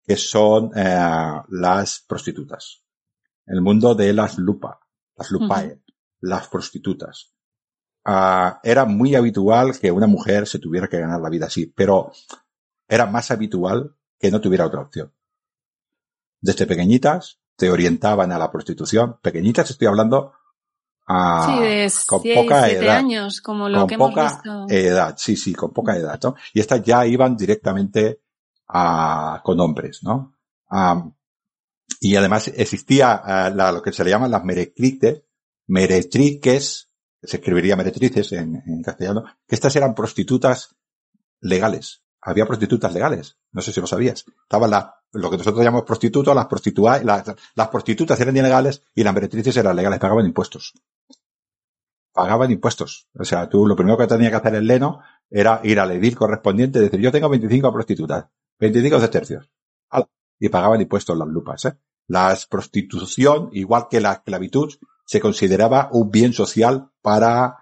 que son eh, las prostitutas. El mundo de las lupa, las lupae, uh -huh. las prostitutas. Uh, era muy habitual que una mujer se tuviera que ganar la vida así, pero era más habitual que no tuviera otra opción. Desde pequeñitas te orientaban a la prostitución. Pequeñitas estoy hablando con poca edad. años, como lo con que poca hemos visto. edad, sí, sí, con poca edad, ¿no? Y estas ya iban directamente a, con hombres, ¿no? y además existía lo que se le llaman las meretrices, meretriques, se escribiría meretrices en, en, castellano, que estas eran prostitutas legales. Había prostitutas legales. No sé si lo sabías. Estaban las, lo que nosotros llamamos prostitutas, las prostitutas, las, las prostitutas eran ilegales y las meretrices eran legales, pagaban impuestos. Pagaban impuestos. O sea, tú lo primero que tenía que hacer el leno era ir al edil correspondiente y decir, yo tengo 25 prostitutas, 25 de tercios. Y pagaban impuestos las lupas, ¿eh? La prostitución, igual que la esclavitud, se consideraba un bien social para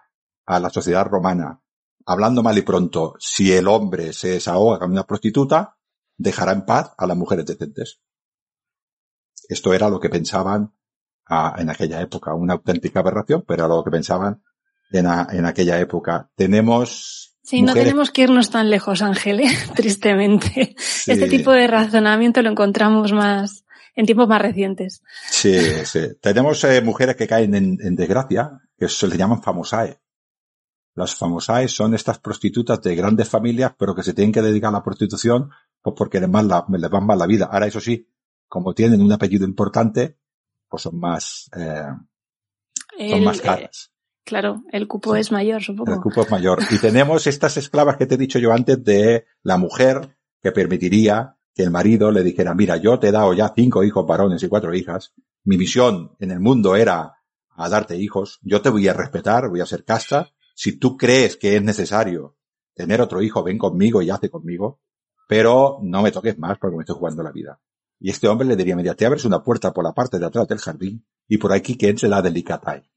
a la sociedad romana. Hablando mal y pronto, si el hombre se desahoga con una prostituta, dejará en paz a las mujeres decentes. Esto era lo que pensaban en aquella época, una auténtica aberración, pero era lo que pensaban en, en aquella época. Tenemos Sí, no tenemos que irnos tan lejos, Ángel, ¿eh? tristemente. Este tipo de razonamiento lo encontramos más en tiempos más recientes. Sí, sí. Tenemos eh, mujeres que caen en, desgracia, que se les llaman famosae. Las famosae son estas prostitutas de grandes familias, pero que se tienen que dedicar a la prostitución pues porque les, más la, les van mal la vida. Ahora, eso sí, como tienen un apellido importante, pues son más, eh, son más caras. Claro, el cupo es mayor, supongo. El cupo es mayor. Y tenemos estas esclavas que te he dicho yo antes de la mujer que permitiría que el marido le dijera, mira, yo te he dado ya cinco hijos varones y cuatro hijas. Mi misión en el mundo era a darte hijos. Yo te voy a respetar, voy a ser casta. Si tú crees que es necesario tener otro hijo, ven conmigo y hace conmigo. Pero no me toques más porque me estoy jugando la vida. Y este hombre le diría, mira, te abres una puerta por la parte de atrás del jardín y por aquí que entre la delicatae.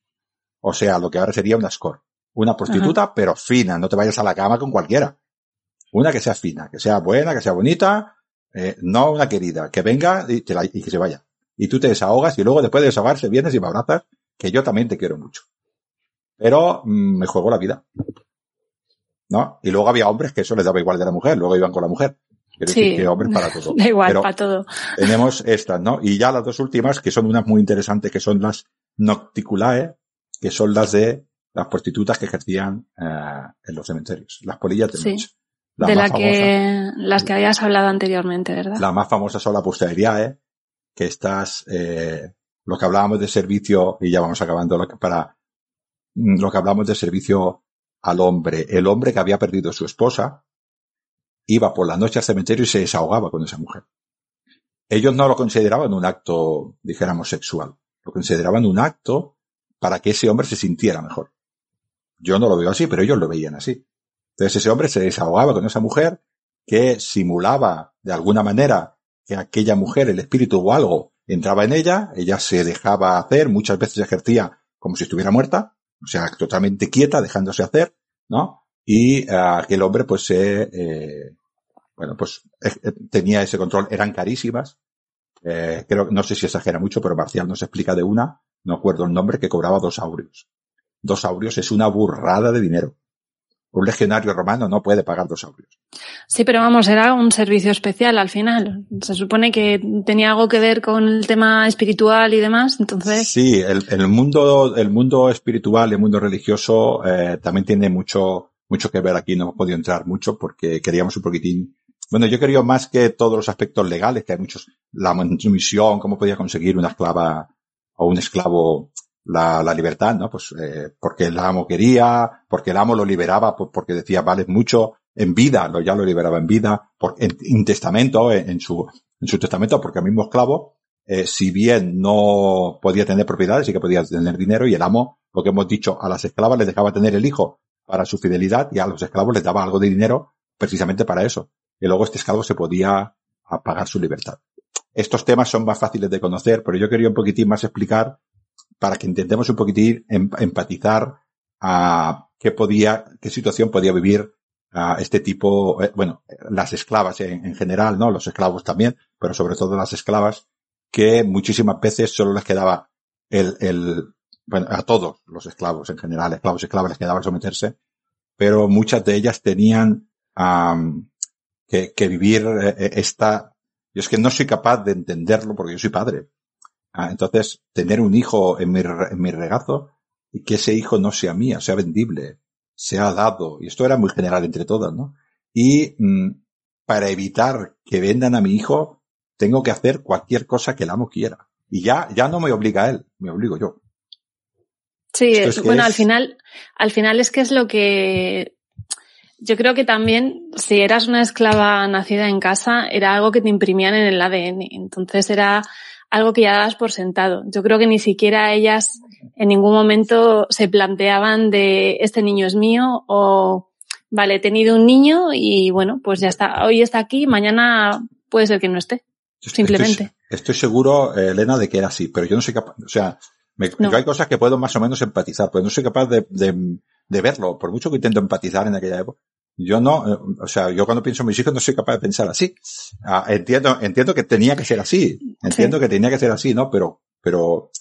O sea, lo que ahora sería una score. Una prostituta, pero fina. No te vayas a la cama con cualquiera. Una que sea fina, que sea buena, que sea bonita. Eh, no una querida. Que venga y, que se vaya. Y tú te desahogas y luego después de desahogarse vienes y me abrazas, que yo también te quiero mucho. Pero mm, me juego la vida. ¿No? Y luego había hombres que eso les daba igual de la mujer, luego iban con la mujer. sí, que hombres para todo. Da igual, para todo. Tenemos estas, ¿no? Y ya las dos últimas, que son unas muy interesantes, que son las nocticulae, que son las de las prostitutas que ejercían eh, en los cementerios, las polillas de noche. de la que, las que habías hablado anteriormente, ¿verdad? La más famosa son la posteriae, que estas, eh, lo que hablábamos de servicio, y ya vamos acabando para, lo que hablamos de servicio al hombre. El hombre que había perdido su esposa, iba por la noche al cementerio y se desahogaba con esa mujer. Ellos no lo consideraban un acto, dijéramos, sexual. Lo consideraban un acto para que ese hombre se sintiera mejor. Yo no lo veo así, pero ellos lo veían así. Entonces ese hombre se desahogaba con esa mujer que simulaba de alguna manera que aquella mujer, el espíritu o algo, entraba en ella, ella se dejaba hacer, muchas veces ejercía como si estuviera muerta, o sea, totalmente quieta, dejándose hacer, ¿no? Y uh, aquel hombre, pues, eh, bueno, pues eh, tenía ese control, eran carísimas, eh, creo, no sé si exagera mucho, pero Marcial nos explica de una, no acuerdo el nombre, que cobraba dos aurios. Dos aurios es una burrada de dinero. Un legionario romano no puede pagar dos aurios. Sí, pero vamos, era un servicio especial al final. Se supone que tenía algo que ver con el tema espiritual y demás, entonces. Sí, el, el mundo, el mundo espiritual el mundo religioso eh, también tiene mucho, mucho que ver aquí. No hemos podido entrar mucho porque queríamos un poquitín. Bueno, yo quería más que todos los aspectos legales, que hay muchos, la misión, cómo podía conseguir una esclava o un esclavo la, libertad, ¿no? Pues eh, porque el amo quería, porque el amo lo liberaba, porque decía, vale mucho en vida, lo, ya lo liberaba en vida, por, en, testamento, en, su, en su testamento, porque el mismo esclavo, eh, si bien no podía tener propiedades, sí que podía tener dinero, y el amo, lo que hemos dicho, a las esclavas les dejaba tener el hijo para su fidelidad, y a los esclavos les daba algo de dinero precisamente para eso. Y luego este esclavo se podía pagar su libertad. Estos temas son más fáciles de conocer, pero yo quería un poquitín más explicar para que intentemos un poquitín em, empatizar a qué podía, qué situación podía vivir a este tipo, eh, bueno, las esclavas en, general, ¿no? Los esclavos también, pero sobre todo las esclavas, que muchísimas veces solo les quedaba el, el, bueno, a todos los esclavos en general, esclavos esclavas les quedaba someterse, pero muchas de ellas tenían que, que, vivir eh, esta yo es que no soy capaz de entenderlo porque yo soy padre. Ah, entonces, tener un hijo en mi, en mi regazo y que ese hijo no sea mío, sea vendible, sea dado. Y esto era muy general entre todas, ¿no? Y mm, para evitar que vendan a mi hijo, tengo que hacer cualquier cosa que el amo quiera. Y ya, ya no me obliga a él, me obligo yo. Sí, bueno, al final, al final es que es lo que yo creo que también si eras una esclava nacida en casa era algo que te imprimían en el ADN. Entonces era algo que ya dabas por sentado. Yo creo que ni siquiera ellas en ningún momento se planteaban de este niño es mío o vale, he tenido un niño y bueno, pues ya está. Hoy está aquí, mañana puede ser que no esté. simplemente. Estoy, seguro, eh, Elena, de que era así, pero yo no soy capaz, o sea, me, hay cosas que puedo más o menos empatizar, pero no soy capaz de, de, de, verlo, por mucho que intento empatizar en aquella época. Yo no, eh, o sea, yo cuando pienso en mis hijos no soy capaz de pensar así. Ah, entiendo, entiendo que tenía que ser así, entiendo que tenía que ser así, ¿no? Pero, pero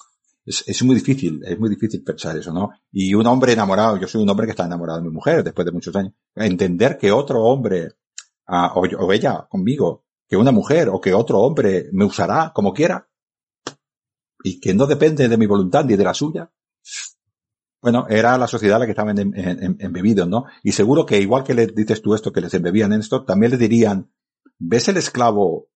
es, es, muy difícil, es muy difícil pensar eso, ¿no? Y un hombre enamorado, yo soy un hombre que está enamorado de mi mujer después de muchos años, entender que otro hombre, ah, o, o ella conmigo, que una mujer o que otro hombre me usará como quiera, y que no depende de mi voluntad ni de la suya. Bueno, era la sociedad la que estaba embebidos, ¿no? Y seguro que igual que le dices tú esto, que les embebían en esto, también le dirían, ¿ves el esclavo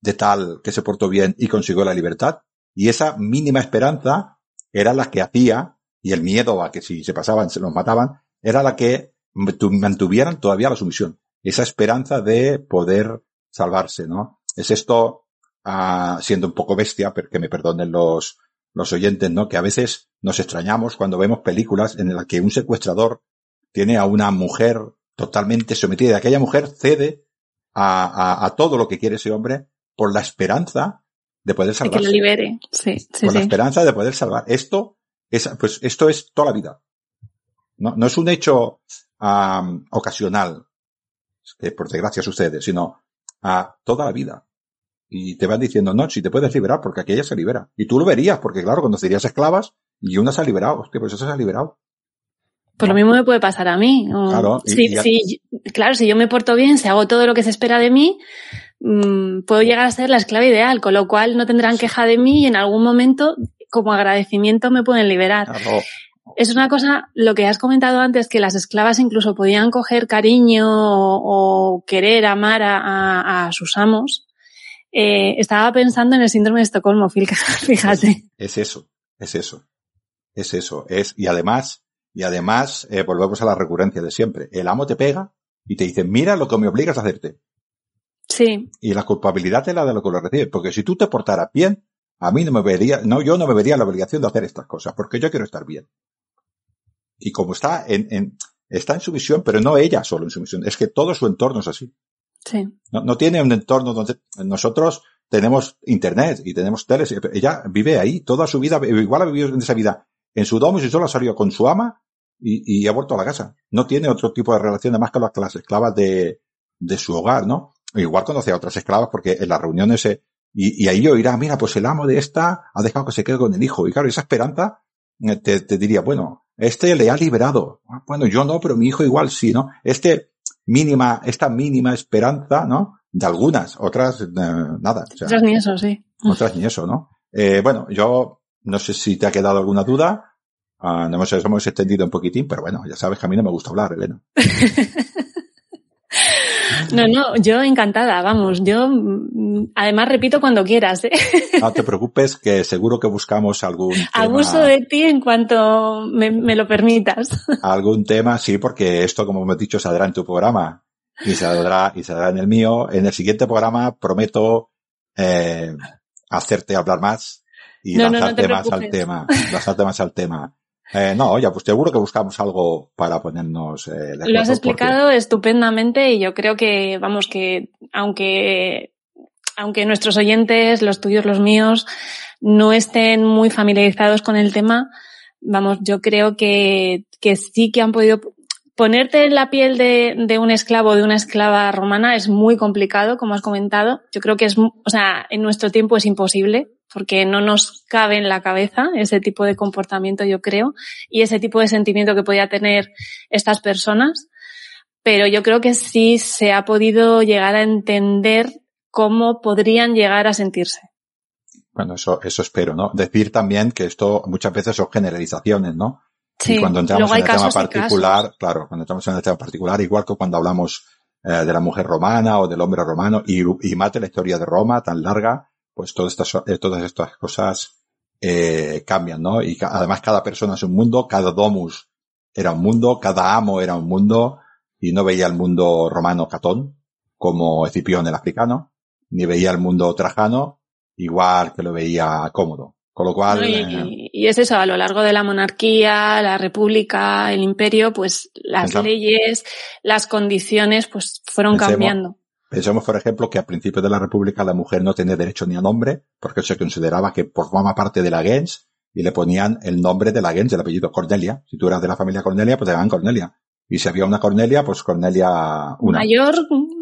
de tal que se portó bien y consiguió la libertad? Y esa mínima esperanza era la que hacía, y el miedo a que si se pasaban se los mataban, era la que mantuvieran todavía la sumisión. Esa esperanza de poder salvarse, ¿no? Es esto siendo un poco bestia, pero que me perdonen los, los oyentes, ¿no? Que a veces nos extrañamos cuando vemos películas en las que un secuestrador tiene a una mujer totalmente sometida. Aquella mujer cede a, a, todo lo que quiere ese hombre por la esperanza de poder salvarse. que lo libere, sí, sí Por la esperanza de poder salvar. Esto es, pues esto es toda la vida. No, no es un hecho ocasional, que por desgracia sucede, sino a toda la vida y te van diciendo, no, si te puedes liberar, porque aquella se libera. Y tú lo verías, porque claro, cuando serías esclavas, y una se ha liberado, hostia, pues esa se ha liberado. Pues lo mismo me puede pasar a mí. Claro, claro, si yo me porto bien, si hago todo lo que se espera de mí, mm, puedo llegar a ser la esclava ideal, con lo cual no tendrán queja de mí y en algún momento, como agradecimiento, me pueden liberar. Es una cosa, lo que has comentado antes, que las esclavas incluso podían coger cariño o, querer amar a, sus amos. Eh, estaba pensando en el síndrome de Estocolmo, fíjate. Es, eso, es eso, es eso, es, y además, y además, eh, volvemos a la recurrencia de siempre. El amo te pega y te dice, mira lo que me obligas a hacerte. Sí. Y la culpabilidad es la de lo que lo recibes, porque si tú te portaras bien, a mí no me vería, no, yo no me vería la obligación de hacer estas cosas, porque yo quiero estar bien. Y como está en, en está en su misión, pero no ella solo en su misión, es que todo su entorno es así. Sí. No, no, tiene un entorno donde nosotros tenemos internet y tenemos teles. Ella vive ahí toda su vida, igual ha vivido en esa vida en su domo y solo ha salido con su ama y, ha vuelto a la casa. No tiene otro tipo de relación más que las, esclavas de, su hogar, ¿no? Igual conoce a otras esclavas porque en las reuniones y, y ahí oirá, mira, pues el amo de esta ha dejado que se quede con el hijo. Y claro, esa esperanza eh, te, te diría, bueno, este le ha liberado. Ah, bueno, yo no, pero mi hijo igual sí, ¿no? Este mínima, esta mínima esperanza, ¿no? De algunas, otras eh, nada. otras ni eso, sí. Otras ni eso, ¿no? Eh, bueno, yo no sé si te ha quedado alguna duda. Uh, nos hemos extendido un poquitín, pero bueno, ya sabes que a mí no me gusta hablar, Elena. No, no, yo encantada, vamos, yo mm, además repito cuando quieras. ¿eh? No te preocupes que seguro que buscamos algún tema. Abuso de ti en cuanto me, lo permitas. Algún tema, sí, porque esto, como hemos dicho, saldrá en tu programa y saldrá, y saldrá en el mío. En el siguiente programa prometo eh, hacerte hablar más y lanzarte más al tema, lanzarte más al tema. Eh, no, ya, pues seguro que buscamos algo para ponernos. Eh, Lo has explicado estupendamente y yo creo que, vamos, que aunque, aunque nuestros oyentes, los tuyos, los míos, no estén muy familiarizados con el tema, vamos, yo creo que, que sí que han podido ponerte en la piel de, de, un esclavo o de una esclava romana es muy complicado, como has comentado. Yo creo que es, o sea, en nuestro tiempo es imposible porque no nos cabe en la cabeza ese tipo de comportamiento, yo creo, y ese tipo de sentimiento que podía tener estas personas. Pero yo creo que sí se ha podido llegar a entender cómo podrían llegar a sentirse. Bueno, eso, eso espero, ¿no? Decir también que esto muchas veces son generalizaciones, ¿no? y cuando entramos en el tema particular, claro, cuando entramos en el tema particular, igual que cuando hablamos eh, de la mujer romana o del hombre romano y, y mate la historia de Roma tan larga, pues todas estas, eh, todas estas cosas eh, cambian, ¿no? Y además cada persona es un mundo, cada domus era un mundo, cada amo era un mundo, y no veía el mundo romano Catón, como Escipión el africano, ni veía el mundo trajano, igual que lo veía cómodo. Con lo cual. y, eh, es eso, a lo largo de la monarquía, la república, el imperio, pues las leyes, las condiciones, pues fueron cambiando. Pensemos, por ejemplo, que a principios de la república la mujer no tenía derecho ni a nombre, porque se consideraba que formaba parte de la gens y le ponían el nombre de la gens, el apellido Cornelia. Si tú eras de la familia Cornelia, pues te llamaban Cornelia. Y si había una Cornelia, pues Cornelia una. Mayor.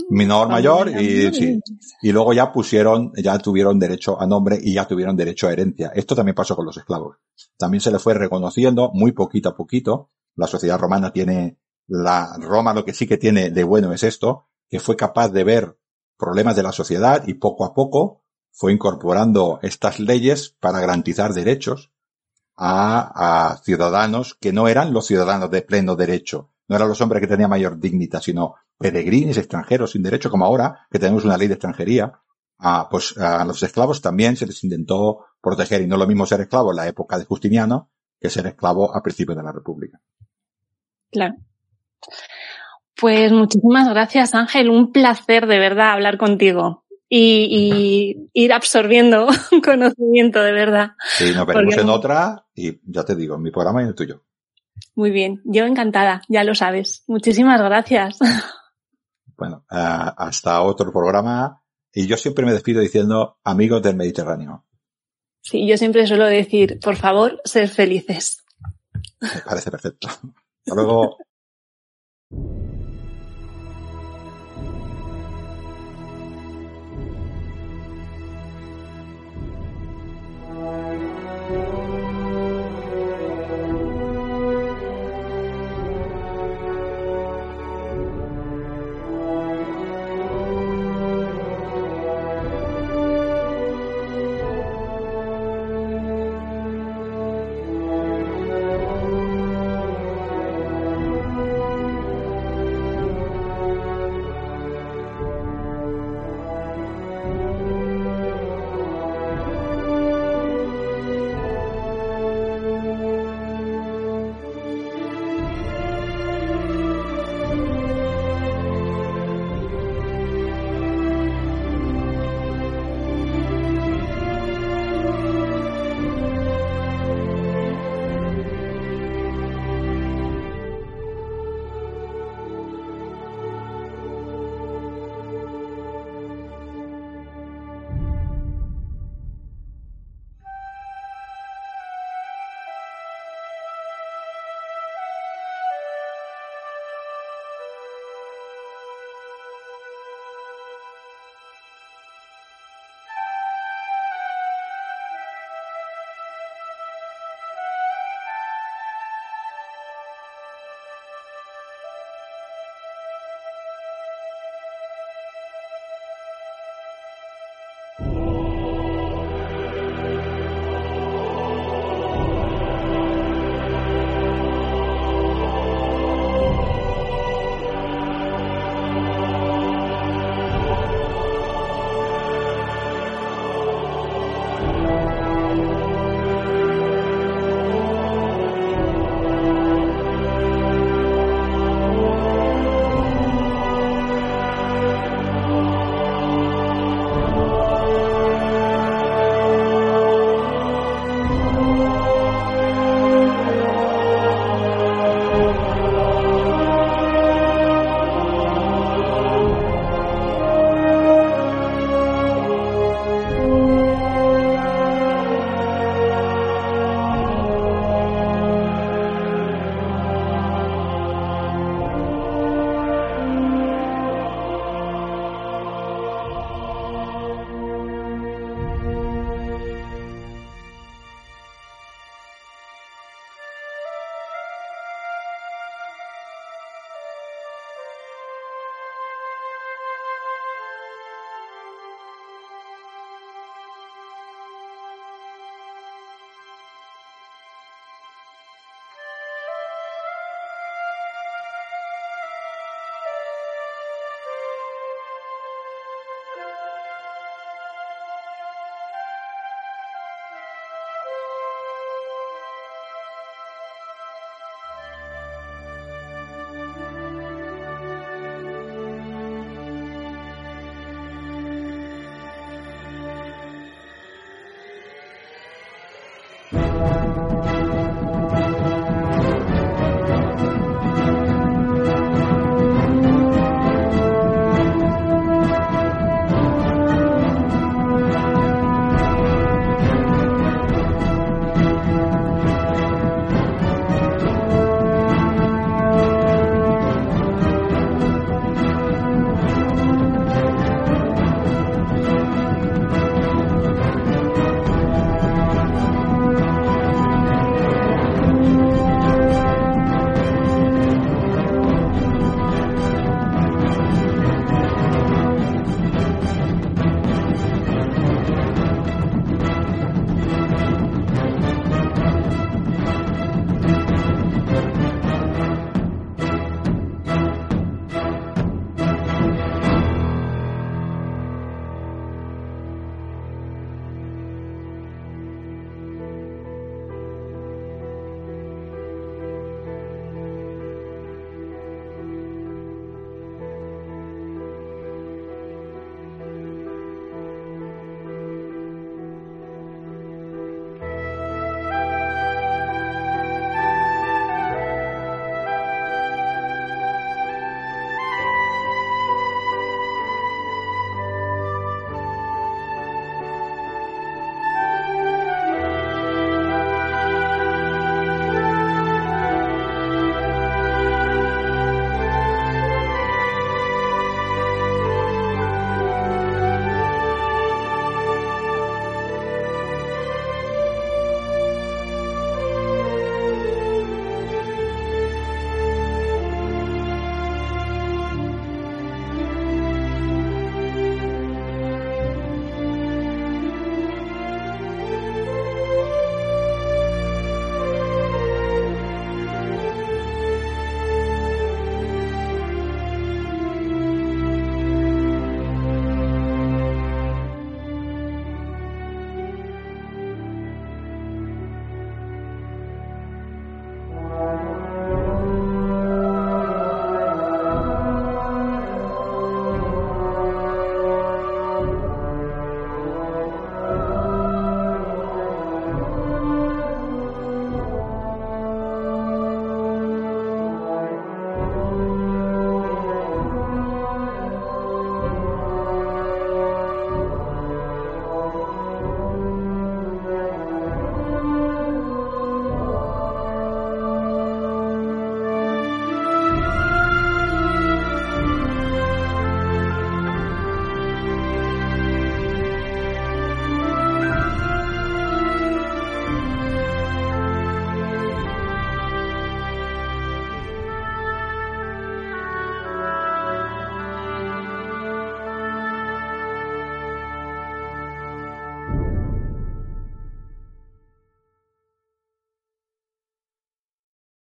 Menor, mayor, y sí. Y luego ya pusieron, ya tuvieron derecho a nombre y ya tuvieron derecho a herencia. Esto también pasó con los esclavos. También se le fue reconociendo muy poquito a poquito. La sociedad romana tiene, la Roma lo que sí que tiene de bueno es esto, que fue capaz de ver problemas de la sociedad y poco a poco fue incorporando estas leyes para garantizar derechos a, a ciudadanos que no eran los ciudadanos de pleno derecho, no eran los hombres que tenían mayor dignidad, sino peregrinos extranjeros sin derecho, como ahora, que tenemos una ley de extranjería. Ah, pues a los esclavos también se les intentó proteger, y no lo mismo ser esclavo en la época de Justiniano que ser esclavo a principios de la República. Claro. Pues muchísimas gracias, Ángel. Un placer de verdad hablar contigo y, ir absorbiendo conocimiento de verdad. Sí, nos veremos en otra y ya te digo, en mi programa y en el tuyo. Muy bien, yo encantada, ya lo sabes. Muchísimas gracias. Bueno, eh, hasta otro programa. Y yo siempre me despido diciendo amigos del Mediterráneo. Sí, yo siempre suelo decir, por favor, ser felices. Me parece perfecto. Hasta luego.